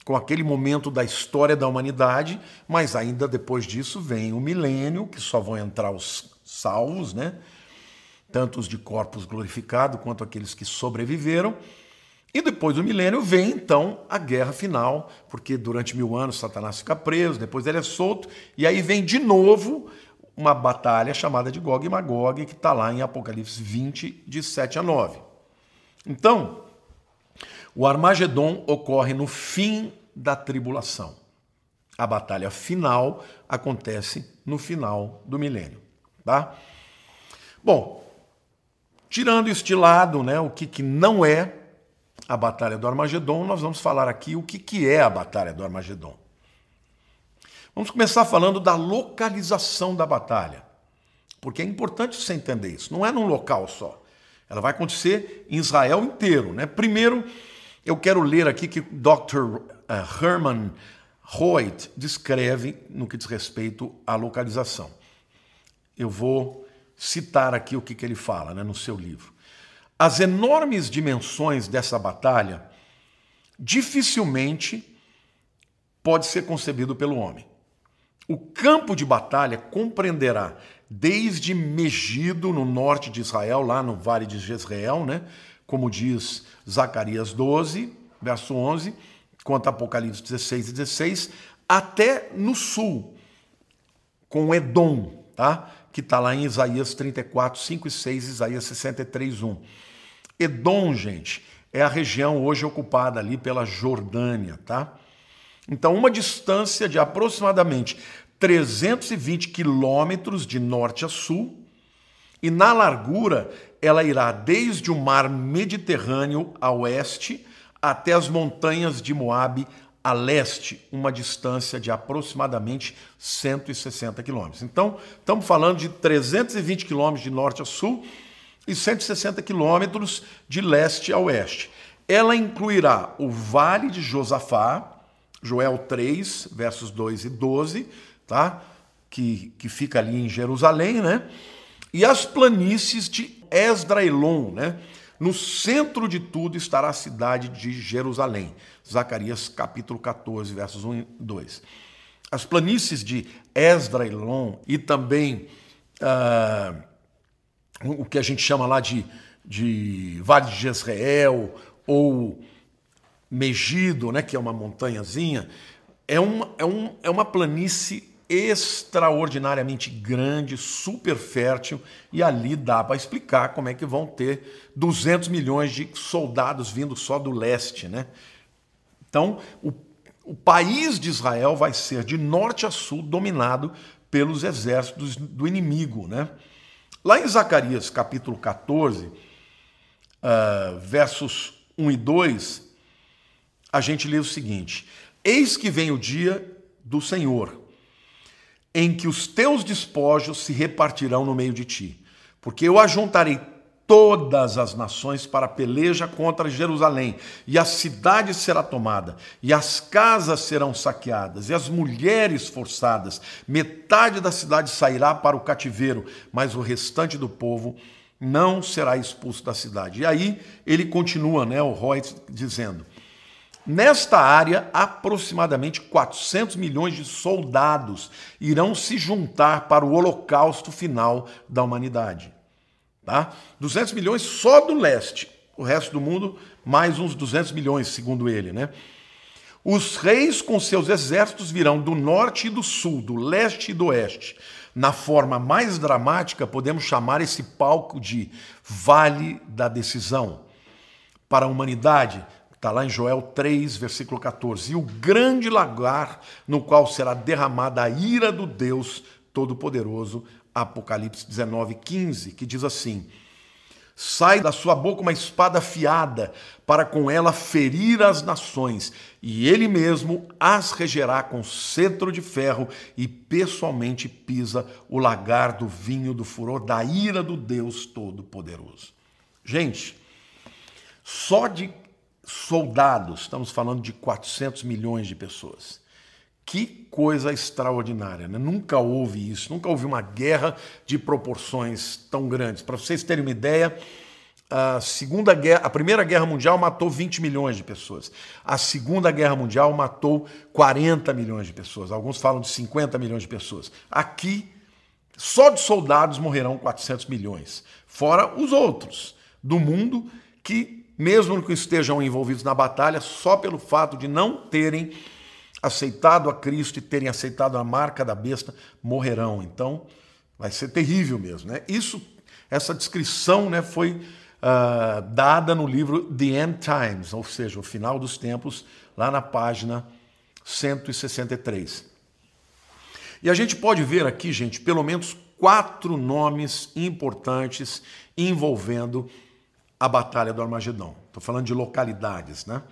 com aquele momento da história da humanidade, mas ainda depois disso vem o milênio, que só vão entrar os salvos, né? Tanto os de corpos glorificados quanto aqueles que sobreviveram. E depois do milênio vem então a guerra final, porque durante mil anos Satanás fica preso, depois ele é solto, e aí vem de novo uma batalha chamada de Gog e Magog, que está lá em Apocalipse 20, de 7 a 9. Então, o Armagedon ocorre no fim da tribulação. A batalha final acontece no final do milênio, tá? Bom, tirando este lado, né, o que, que não é a batalha do Armagedon, nós vamos falar aqui o que, que é a batalha do Armagedon. Vamos começar falando da localização da batalha, porque é importante você entender isso. Não é num local só. Ela vai acontecer em Israel inteiro, né? Primeiro, eu quero ler aqui que Dr. Eh, Herman Hoyt descreve no que diz respeito à localização. Eu vou citar aqui o que, que ele fala né, no seu livro. As enormes dimensões dessa batalha dificilmente pode ser concebido pelo homem. O campo de batalha compreenderá desde Megido, no norte de Israel, lá no vale de Jezreel, né, como diz Zacarias 12, verso 11, quanto Apocalipse 16 e 16, até no sul, com Edom, tá? que está lá em Isaías 34, 5 e 6, Isaías 63, 1. Edom, gente, é a região hoje ocupada ali pela Jordânia, tá? Então, uma distância de aproximadamente 320 quilômetros de norte a sul, e na largura ela irá desde o mar Mediterrâneo a oeste até as montanhas de Moabe a leste, uma distância de aproximadamente 160 quilômetros. Então, estamos falando de 320 quilômetros de norte a sul e 160 quilômetros de leste a oeste. Ela incluirá o Vale de Josafá, Joel 3, versos 2 e 12, tá? que, que fica ali em Jerusalém, né? e as planícies de Esdraelon, né? No centro de tudo estará a cidade de Jerusalém. Zacarias capítulo 14, versos 1 e 2. As planícies de Esdraelon e também uh, o que a gente chama lá de, de Vale de Jezreel ou Megido, né, que é uma montanhazinha, é uma, é, um, é uma planície extraordinariamente grande, super fértil, e ali dá para explicar como é que vão ter 200 milhões de soldados vindo só do leste, né? Então, o, o país de Israel vai ser de norte a sul dominado pelos exércitos do inimigo, né? Lá em Zacarias, capítulo 14, uh, versos 1 e 2, a gente lê o seguinte: Eis que vem o dia do Senhor, em que os teus despojos se repartirão no meio de ti. Porque eu ajuntarei todas as nações para a peleja contra Jerusalém, e a cidade será tomada, e as casas serão saqueadas, e as mulheres forçadas. Metade da cidade sairá para o cativeiro, mas o restante do povo não será expulso da cidade. E aí ele continua, né, o Roy dizendo: Nesta área, aproximadamente 400 milhões de soldados irão se juntar para o holocausto final da humanidade. Tá? 200 milhões só do leste. O resto do mundo, mais uns 200 milhões, segundo ele. Né? Os reis com seus exércitos virão do norte e do sul, do leste e do oeste. Na forma mais dramática, podemos chamar esse palco de Vale da Decisão. Para a humanidade, está lá em Joel 3, versículo 14. E o grande lagar no qual será derramada a ira do Deus Todo-Poderoso Apocalipse 19, 15, que diz assim: Sai da sua boca uma espada afiada, para com ela ferir as nações, e ele mesmo as regerá com cetro de ferro, e pessoalmente pisa o lagar do vinho do furor da ira do Deus Todo-Poderoso. Gente, só de soldados, estamos falando de 400 milhões de pessoas. Que coisa extraordinária, né? Nunca houve isso, nunca houve uma guerra de proporções tão grandes. Para vocês terem uma ideia, a segunda guerra, a primeira guerra mundial matou 20 milhões de pessoas. A segunda guerra mundial matou 40 milhões de pessoas. Alguns falam de 50 milhões de pessoas. Aqui, só de soldados morrerão 400 milhões, fora os outros do mundo que, mesmo que estejam envolvidos na batalha, só pelo fato de não terem aceitado a Cristo e terem aceitado a marca da besta morrerão. Então, vai ser terrível mesmo. Né? Isso, essa descrição né, foi uh, dada no livro The End Times, ou seja, o final dos tempos, lá na página 163. E a gente pode ver aqui, gente, pelo menos quatro nomes importantes envolvendo a Batalha do Armagedão. Estou falando de localidades, né?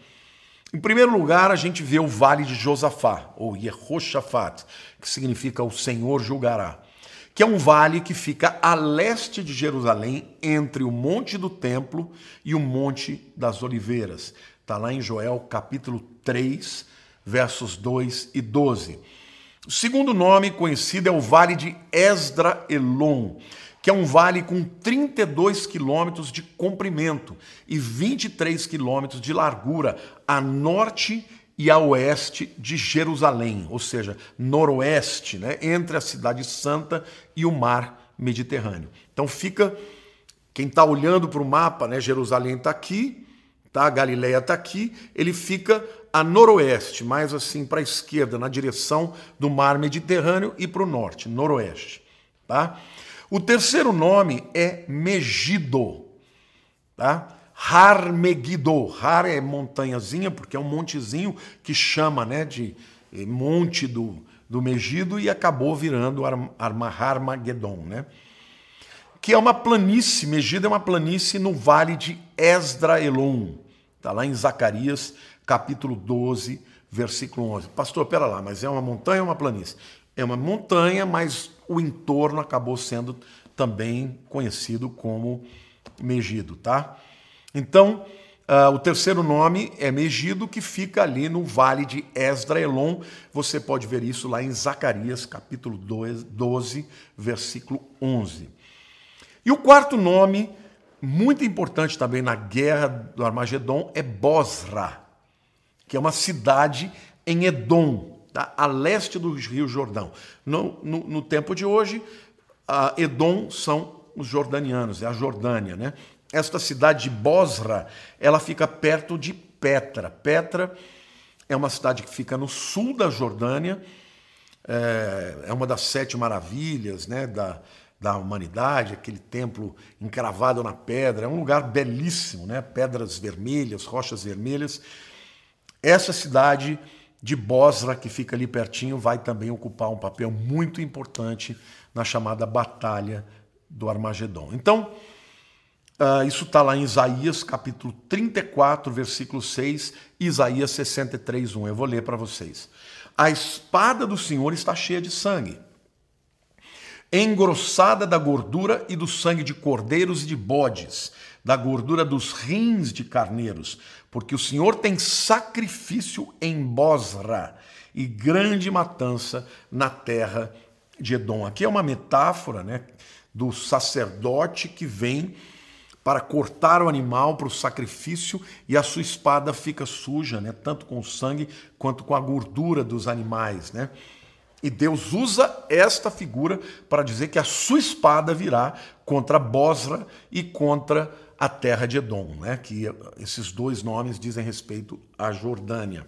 Em primeiro lugar, a gente vê o Vale de Josafá, ou Yehoshaphat, que significa o Senhor julgará, que é um vale que fica a leste de Jerusalém, entre o Monte do Templo e o Monte das Oliveiras. Está lá em Joel capítulo 3, versos 2 e 12. O segundo nome conhecido é o Vale de Esdra Elon, que é um vale com 32 quilômetros de comprimento e 23 quilômetros de largura a norte e a oeste de Jerusalém, ou seja, noroeste, né, entre a cidade santa e o mar Mediterrâneo. Então fica, quem está olhando para o mapa, né, Jerusalém está aqui, tá, Galileia está aqui, ele fica a noroeste, mais assim para a esquerda, na direção do mar Mediterrâneo e para o norte, noroeste. Tá? O terceiro nome é Megido, tá? Har Megiddo. Har é montanhazinha, porque é um montezinho que chama né, de eh, monte do, do Megido e acabou virando Armagedon, né? Que é uma planície, Megido é uma planície no vale de Esdraelon. Está lá em Zacarias, capítulo 12, versículo 11. Pastor, pera lá, mas é uma montanha ou uma planície? É uma montanha, mas o entorno acabou sendo também conhecido como Megido, tá? Então, uh, o terceiro nome é Megido, que fica ali no vale de Esdraelon. Você pode ver isso lá em Zacarias, capítulo 12, versículo 11. E o quarto nome, muito importante também na guerra do Armagedon, é Bosra, que é uma cidade em Edom, tá? a leste do Rio Jordão. No, no, no tempo de hoje, Edom são os jordanianos, é a Jordânia. Né? Esta cidade de Bosra, ela fica perto de Petra. Petra é uma cidade que fica no sul da Jordânia, é, é uma das sete maravilhas né, da, da humanidade, aquele templo encravado na pedra, é um lugar belíssimo, né? pedras vermelhas, rochas vermelhas. Essa cidade de Bosra, que fica ali pertinho, vai também ocupar um papel muito importante na chamada Batalha do Armagedon. Então, uh, isso está lá em Isaías, capítulo 34, versículo 6, e Isaías 63, 1. Eu vou ler para vocês. A espada do Senhor está cheia de sangue. engrossada da gordura e do sangue de cordeiros e de bodes, da gordura dos rins de carneiros, porque o Senhor tem sacrifício em Bosra e grande matança na terra de Edom. Aqui é uma metáfora né, do sacerdote que vem para cortar o animal para o sacrifício e a sua espada fica suja, né, tanto com o sangue quanto com a gordura dos animais. Né? E Deus usa esta figura para dizer que a sua espada virá contra Bosra e contra a terra de Edom, né? que esses dois nomes dizem respeito à Jordânia.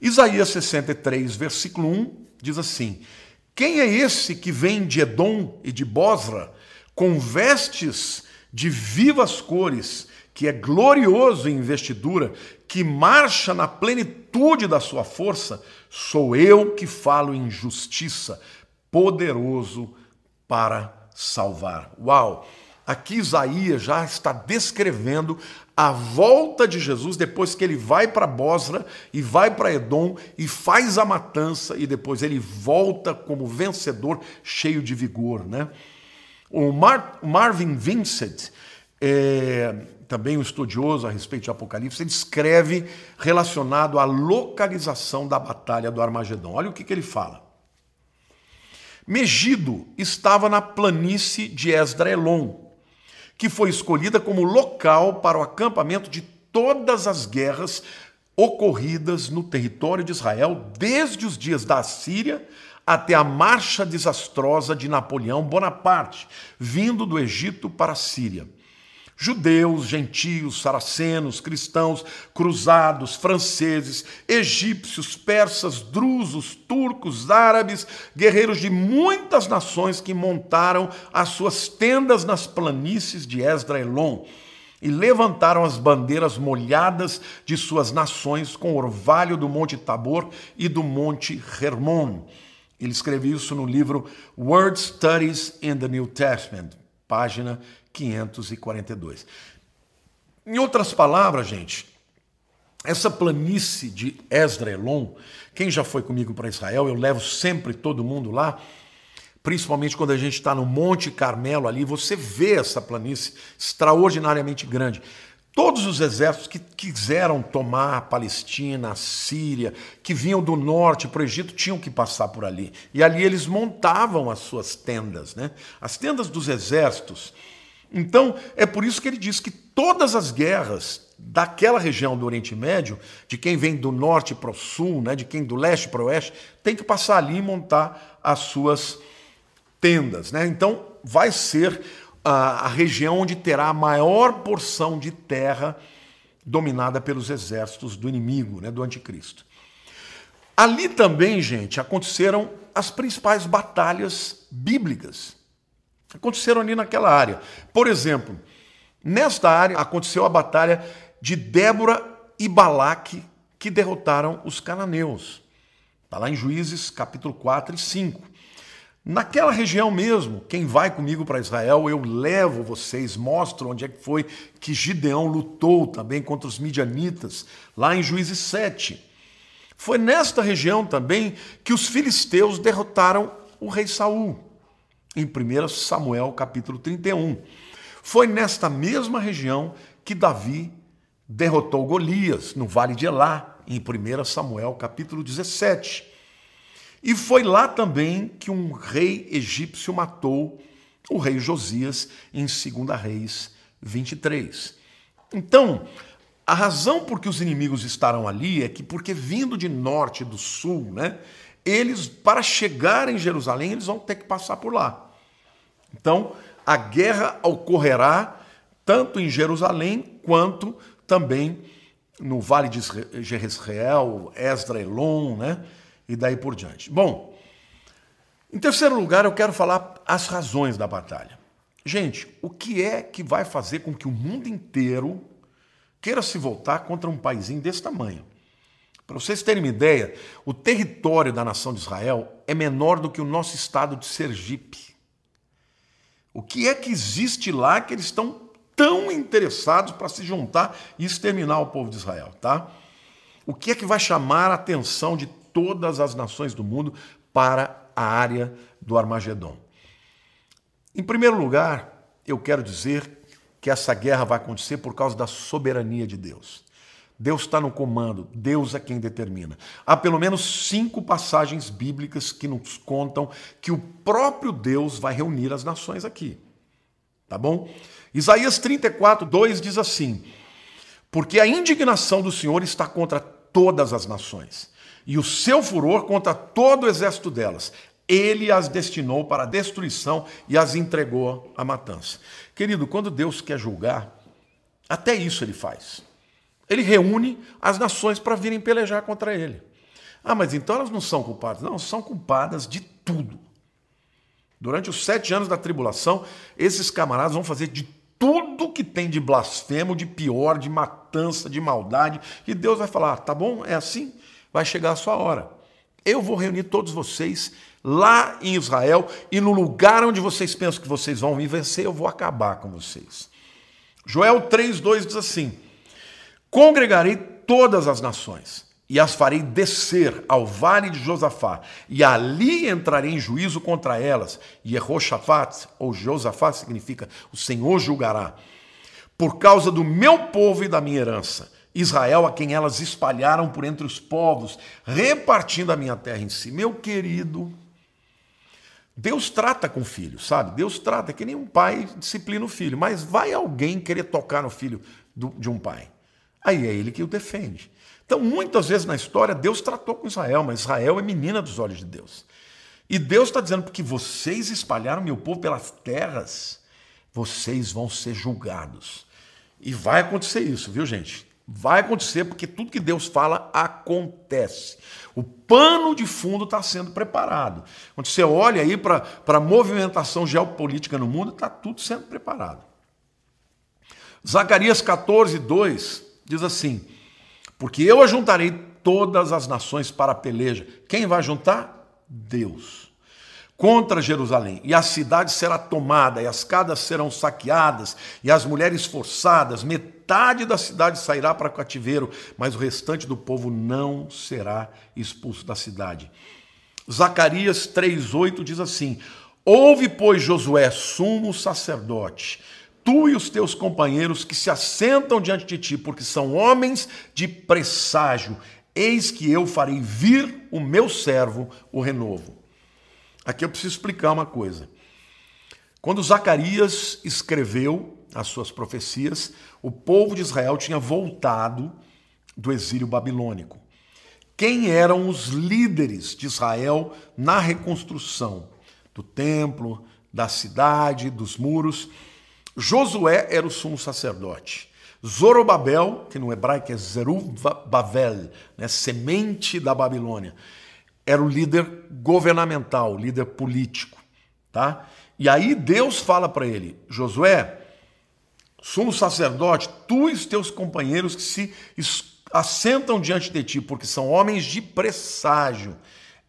Isaías 63, versículo 1 diz assim: Quem é esse que vem de Edom e de Bosra com vestes de vivas cores, que é glorioso em vestidura, que marcha na plenitude da sua força? Sou eu que falo em justiça, poderoso para salvar. Uau! Aqui Isaías já está descrevendo a volta de Jesus depois que ele vai para Bosra e vai para Edom e faz a matança e depois ele volta como vencedor, cheio de vigor, né? O Mar Marvin Vincent, é, também um estudioso a respeito de Apocalipse, ele escreve relacionado à localização da batalha do Armagedon. Olha o que, que ele fala. Megido estava na planície de Esdraelon, que foi escolhida como local para o acampamento de todas as guerras ocorridas no território de Israel desde os dias da Síria até a marcha desastrosa de Napoleão Bonaparte, vindo do Egito para a Síria. Judeus, gentios, saracenos, cristãos, cruzados, franceses, egípcios, persas, drusos, turcos, árabes, guerreiros de muitas nações que montaram as suas tendas nas planícies de Esdraelon e levantaram as bandeiras molhadas de suas nações com orvalho do Monte Tabor e do Monte Hermon. Ele escreveu isso no livro Word Studies in the New Testament, página 542. Em outras palavras, gente, essa planície de Esdraelon, quem já foi comigo para Israel, eu levo sempre todo mundo lá, principalmente quando a gente está no Monte Carmelo ali, você vê essa planície extraordinariamente grande. Todos os exércitos que quiseram tomar a Palestina, a Síria, que vinham do norte para o Egito, tinham que passar por ali. E ali eles montavam as suas tendas, né? as tendas dos exércitos. Então, é por isso que ele diz que todas as guerras daquela região do Oriente Médio, de quem vem do norte para o sul, né, de quem do leste para o oeste, tem que passar ali e montar as suas tendas. Né? Então, vai ser a, a região onde terá a maior porção de terra dominada pelos exércitos do inimigo, né, do anticristo. Ali também, gente, aconteceram as principais batalhas bíblicas. Aconteceram ali naquela área. Por exemplo, nesta área aconteceu a batalha de Débora e Balaque, que derrotaram os cananeus. Está lá em Juízes, capítulo 4 e 5. Naquela região mesmo, quem vai comigo para Israel, eu levo vocês, mostro onde é que foi que Gideão lutou também contra os midianitas, lá em Juízes 7. Foi nesta região também que os filisteus derrotaram o rei Saul, em 1 Samuel capítulo 31. Foi nesta mesma região que Davi derrotou Golias, no vale de Elá, em 1 Samuel capítulo 17. E foi lá também que um rei egípcio matou o rei Josias em 2 Reis 23. Então, a razão por que os inimigos estarão ali é que, porque vindo de norte e do sul, né, eles, para chegar em Jerusalém, eles vão ter que passar por lá. Então, a guerra ocorrerá tanto em Jerusalém quanto também no Vale de Jezreel, Esdraelon, né? e daí por diante. Bom, em terceiro lugar, eu quero falar as razões da batalha. Gente, o que é que vai fazer com que o mundo inteiro queira se voltar contra um paísinho desse tamanho? Para vocês terem uma ideia, o território da nação de Israel é menor do que o nosso estado de Sergipe. O que é que existe lá que eles estão tão interessados para se juntar e exterminar o povo de Israel, tá? O que é que vai chamar a atenção de todas as nações do mundo para a área do Armagedon. Em primeiro lugar, eu quero dizer que essa guerra vai acontecer por causa da soberania de Deus. Deus está no comando, Deus é quem determina. Há pelo menos cinco passagens bíblicas que nos contam que o próprio Deus vai reunir as nações aqui. Tá bom? Isaías 34, 2 diz assim: Porque a indignação do Senhor está contra todas as nações, e o seu furor contra todo o exército delas. Ele as destinou para a destruição e as entregou à matança. Querido, quando Deus quer julgar, até isso ele faz. Ele reúne as nações para virem pelejar contra ele. Ah, mas então elas não são culpadas? Não, são culpadas de tudo. Durante os sete anos da tribulação, esses camaradas vão fazer de tudo que tem de blasfemo, de pior, de matança, de maldade, e Deus vai falar: tá bom, é assim, vai chegar a sua hora. Eu vou reunir todos vocês lá em Israel e no lugar onde vocês pensam que vocês vão me vencer, eu vou acabar com vocês. Joel 3,2 diz assim: Congregarei todas as nações e as farei descer ao vale de Josafá, e ali entrarei em juízo contra elas. E Jehoshaphat, ou Josafá, significa o Senhor julgará, por causa do meu povo e da minha herança, Israel, a quem elas espalharam por entre os povos, repartindo a minha terra em si. Meu querido, Deus trata com o filho, sabe? Deus trata, é que nem um pai disciplina o filho, mas vai alguém querer tocar no filho de um pai. Aí é ele que o defende. Então, muitas vezes na história, Deus tratou com Israel, mas Israel é menina dos olhos de Deus. E Deus está dizendo, porque vocês espalharam meu povo pelas terras, vocês vão ser julgados. E vai acontecer isso, viu, gente? Vai acontecer porque tudo que Deus fala acontece. O pano de fundo está sendo preparado. Quando você olha aí para a movimentação geopolítica no mundo, está tudo sendo preparado. Zacarias 14, 2 diz assim: porque eu ajuntarei todas as nações para a peleja. Quem vai juntar? Deus. Contra Jerusalém. E a cidade será tomada, e as casas serão saqueadas, e as mulheres forçadas. Metade da cidade sairá para cativeiro, mas o restante do povo não será expulso da cidade. Zacarias 3,8 diz assim: Ouve, pois, Josué, sumo sacerdote tu e os teus companheiros que se assentam diante de ti, porque são homens de presságio. Eis que eu farei vir o meu servo, o renovo. Aqui eu preciso explicar uma coisa. Quando Zacarias escreveu as suas profecias, o povo de Israel tinha voltado do exílio babilônico. Quem eram os líderes de Israel na reconstrução do templo, da cidade, dos muros? Josué era o sumo sacerdote. Zorobabel, que no hebraico é Zerubbabel, né, semente da Babilônia, era o líder governamental, líder político, tá? E aí Deus fala para ele, Josué, sumo sacerdote, tu e os teus companheiros que se assentam diante de ti, porque são homens de presságio.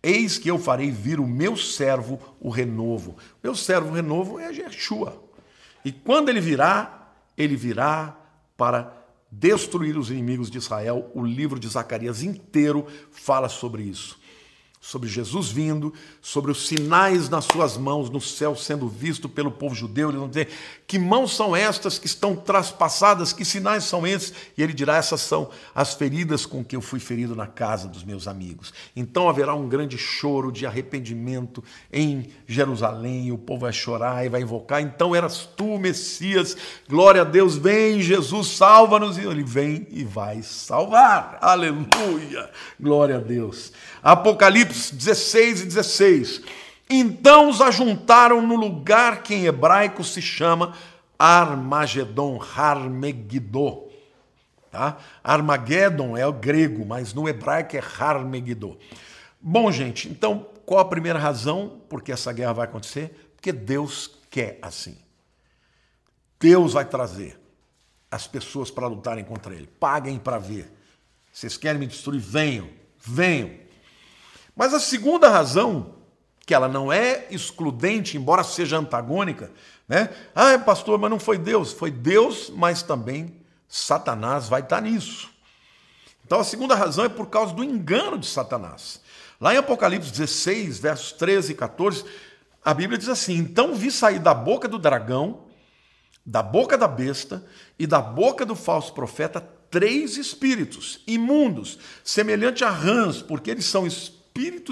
Eis que eu farei vir o meu servo, o renovo. Meu servo, renovo, é Jeshua. E quando ele virá, ele virá para destruir os inimigos de Israel. O livro de Zacarias inteiro fala sobre isso sobre Jesus vindo, sobre os sinais nas suas mãos no céu sendo visto pelo povo judeu. Eles vão dizer: Que mãos são estas que estão traspassadas? Que sinais são esses? E ele dirá: Essas são as feridas com que eu fui ferido na casa dos meus amigos. Então haverá um grande choro de arrependimento em Jerusalém. O povo vai chorar e vai invocar: Então eras tu, Messias. Glória a Deus, vem, Jesus, salva-nos. E ele vem e vai salvar. Aleluia. Glória a Deus. Apocalipse 16 e 16. Então os ajuntaram no lugar que em hebraico se chama Armagedon, Harmegiddo. Tá? Armageddon é o grego, mas no hebraico é Harmegiddo. Bom, gente, então qual a primeira razão por que essa guerra vai acontecer? Porque Deus quer assim. Deus vai trazer as pessoas para lutarem contra ele. Paguem para ver. Vocês querem me destruir? Venham, venham. Mas a segunda razão, que ela não é excludente, embora seja antagônica, né? Ah, pastor, mas não foi Deus. Foi Deus, mas também Satanás vai estar nisso. Então a segunda razão é por causa do engano de Satanás. Lá em Apocalipse 16, versos 13 e 14, a Bíblia diz assim: Então vi sair da boca do dragão, da boca da besta e da boca do falso profeta três espíritos imundos, semelhante a rãs, porque eles são espíritos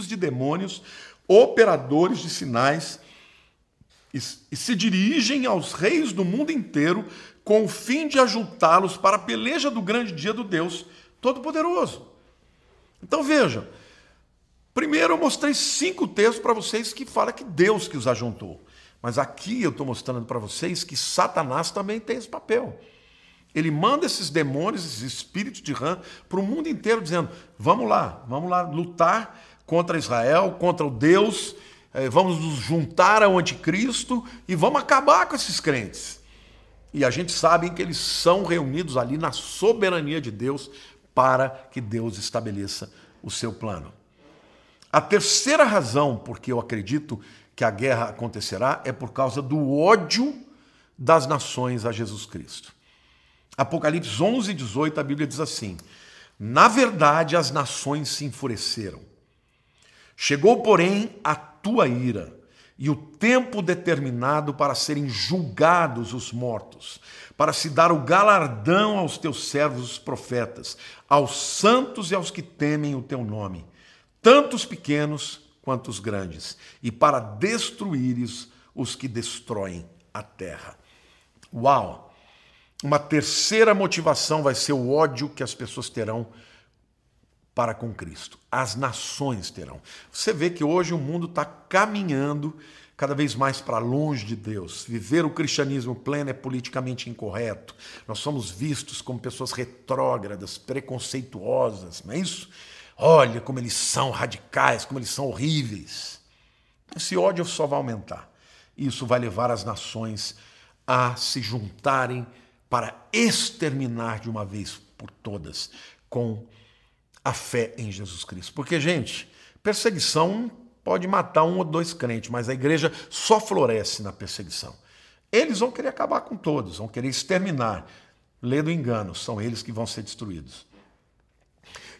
de demônios, operadores de sinais, e, e se dirigem aos reis do mundo inteiro com o fim de ajuntá-los para a peleja do grande dia do Deus Todo-Poderoso. Então veja, primeiro eu mostrei cinco textos para vocês que fala que Deus que os ajuntou. Mas aqui eu estou mostrando para vocês que Satanás também tem esse papel. Ele manda esses demônios, esses espíritos de rã, para o mundo inteiro, dizendo: vamos lá, vamos lá lutar contra Israel, contra o Deus, eh, vamos nos juntar ao anticristo e vamos acabar com esses crentes. E a gente sabe que eles são reunidos ali na soberania de Deus para que Deus estabeleça o seu plano. A terceira razão por que eu acredito que a guerra acontecerá é por causa do ódio das nações a Jesus Cristo. Apocalipse 11, 18, a Bíblia diz assim: Na verdade, as nações se enfureceram. Chegou, porém, a tua ira e o tempo determinado para serem julgados os mortos, para se dar o galardão aos teus servos, os profetas, aos santos e aos que temem o teu nome, tanto os pequenos quanto os grandes, e para destruíres os que destroem a terra. Uau! Uma terceira motivação vai ser o ódio que as pessoas terão para com Cristo. As nações terão. Você vê que hoje o mundo está caminhando cada vez mais para longe de Deus. Viver o cristianismo pleno é politicamente incorreto. Nós somos vistos como pessoas retrógradas, preconceituosas, não é isso? Olha como eles são radicais, como eles são horríveis. Esse ódio só vai aumentar. Isso vai levar as nações a se juntarem para exterminar de uma vez por todas com a fé em Jesus Cristo. Porque, gente, perseguição pode matar um ou dois crentes, mas a igreja só floresce na perseguição. Eles vão querer acabar com todos, vão querer exterminar. Lê do engano, são eles que vão ser destruídos.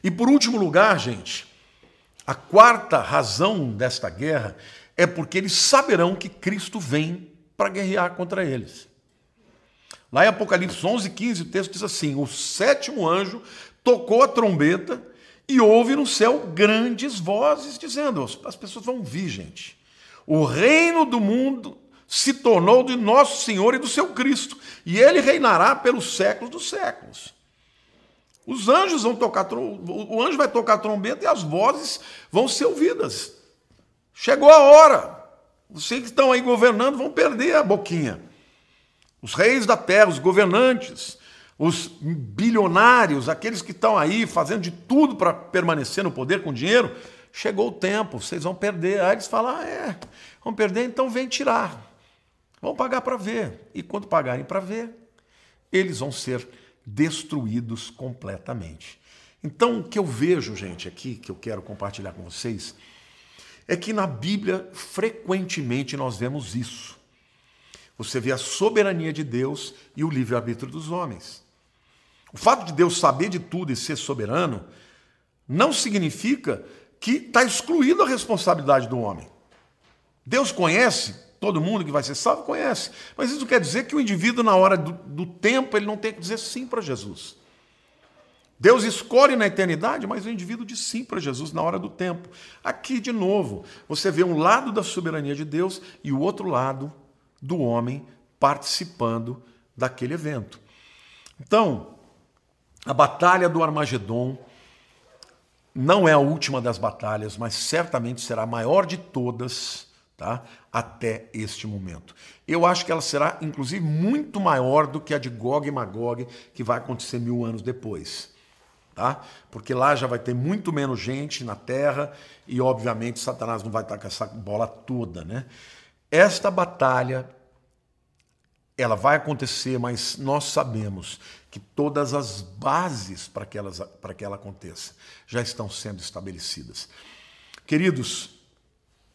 E por último lugar, gente, a quarta razão desta guerra é porque eles saberão que Cristo vem para guerrear contra eles. Lá em Apocalipse 11, 15, o texto diz assim: O sétimo anjo tocou a trombeta e houve no céu grandes vozes dizendo: as pessoas vão vir, gente. O reino do mundo se tornou de nosso Senhor e do seu Cristo, e ele reinará pelos séculos dos séculos. Os anjos vão tocar, o anjo vai tocar trombeta e as vozes vão ser ouvidas. Chegou a hora. Vocês que estão aí governando vão perder a boquinha. Os reis da terra, os governantes, os bilionários, aqueles que estão aí fazendo de tudo para permanecer no poder com dinheiro, chegou o tempo, vocês vão perder. Aí eles falam: ah, é, vão perder, então vem tirar. Vão pagar para ver. E quando pagarem para ver, eles vão ser destruídos completamente. Então, o que eu vejo, gente, aqui, que eu quero compartilhar com vocês, é que na Bíblia, frequentemente, nós vemos isso. Você vê a soberania de Deus e o livre-arbítrio dos homens. O fato de Deus saber de tudo e ser soberano não significa que está excluída a responsabilidade do homem. Deus conhece Todo mundo que vai ser salvo conhece. Mas isso quer dizer que o indivíduo, na hora do, do tempo, ele não tem que dizer sim para Jesus. Deus escolhe na eternidade, mas o indivíduo diz sim para Jesus na hora do tempo. Aqui, de novo, você vê um lado da soberania de Deus e o outro lado do homem participando daquele evento. Então, a batalha do Armagedon não é a última das batalhas, mas certamente será a maior de todas tá? até este momento. Eu acho que ela será, inclusive, muito maior do que a de Gog e Magog, que vai acontecer mil anos depois. Tá? Porque lá já vai ter muito menos gente na Terra e, obviamente, Satanás não vai estar com essa bola toda. Né? Esta batalha ela vai acontecer, mas nós sabemos que todas as bases para que, elas, para que ela aconteça já estão sendo estabelecidas. Queridos,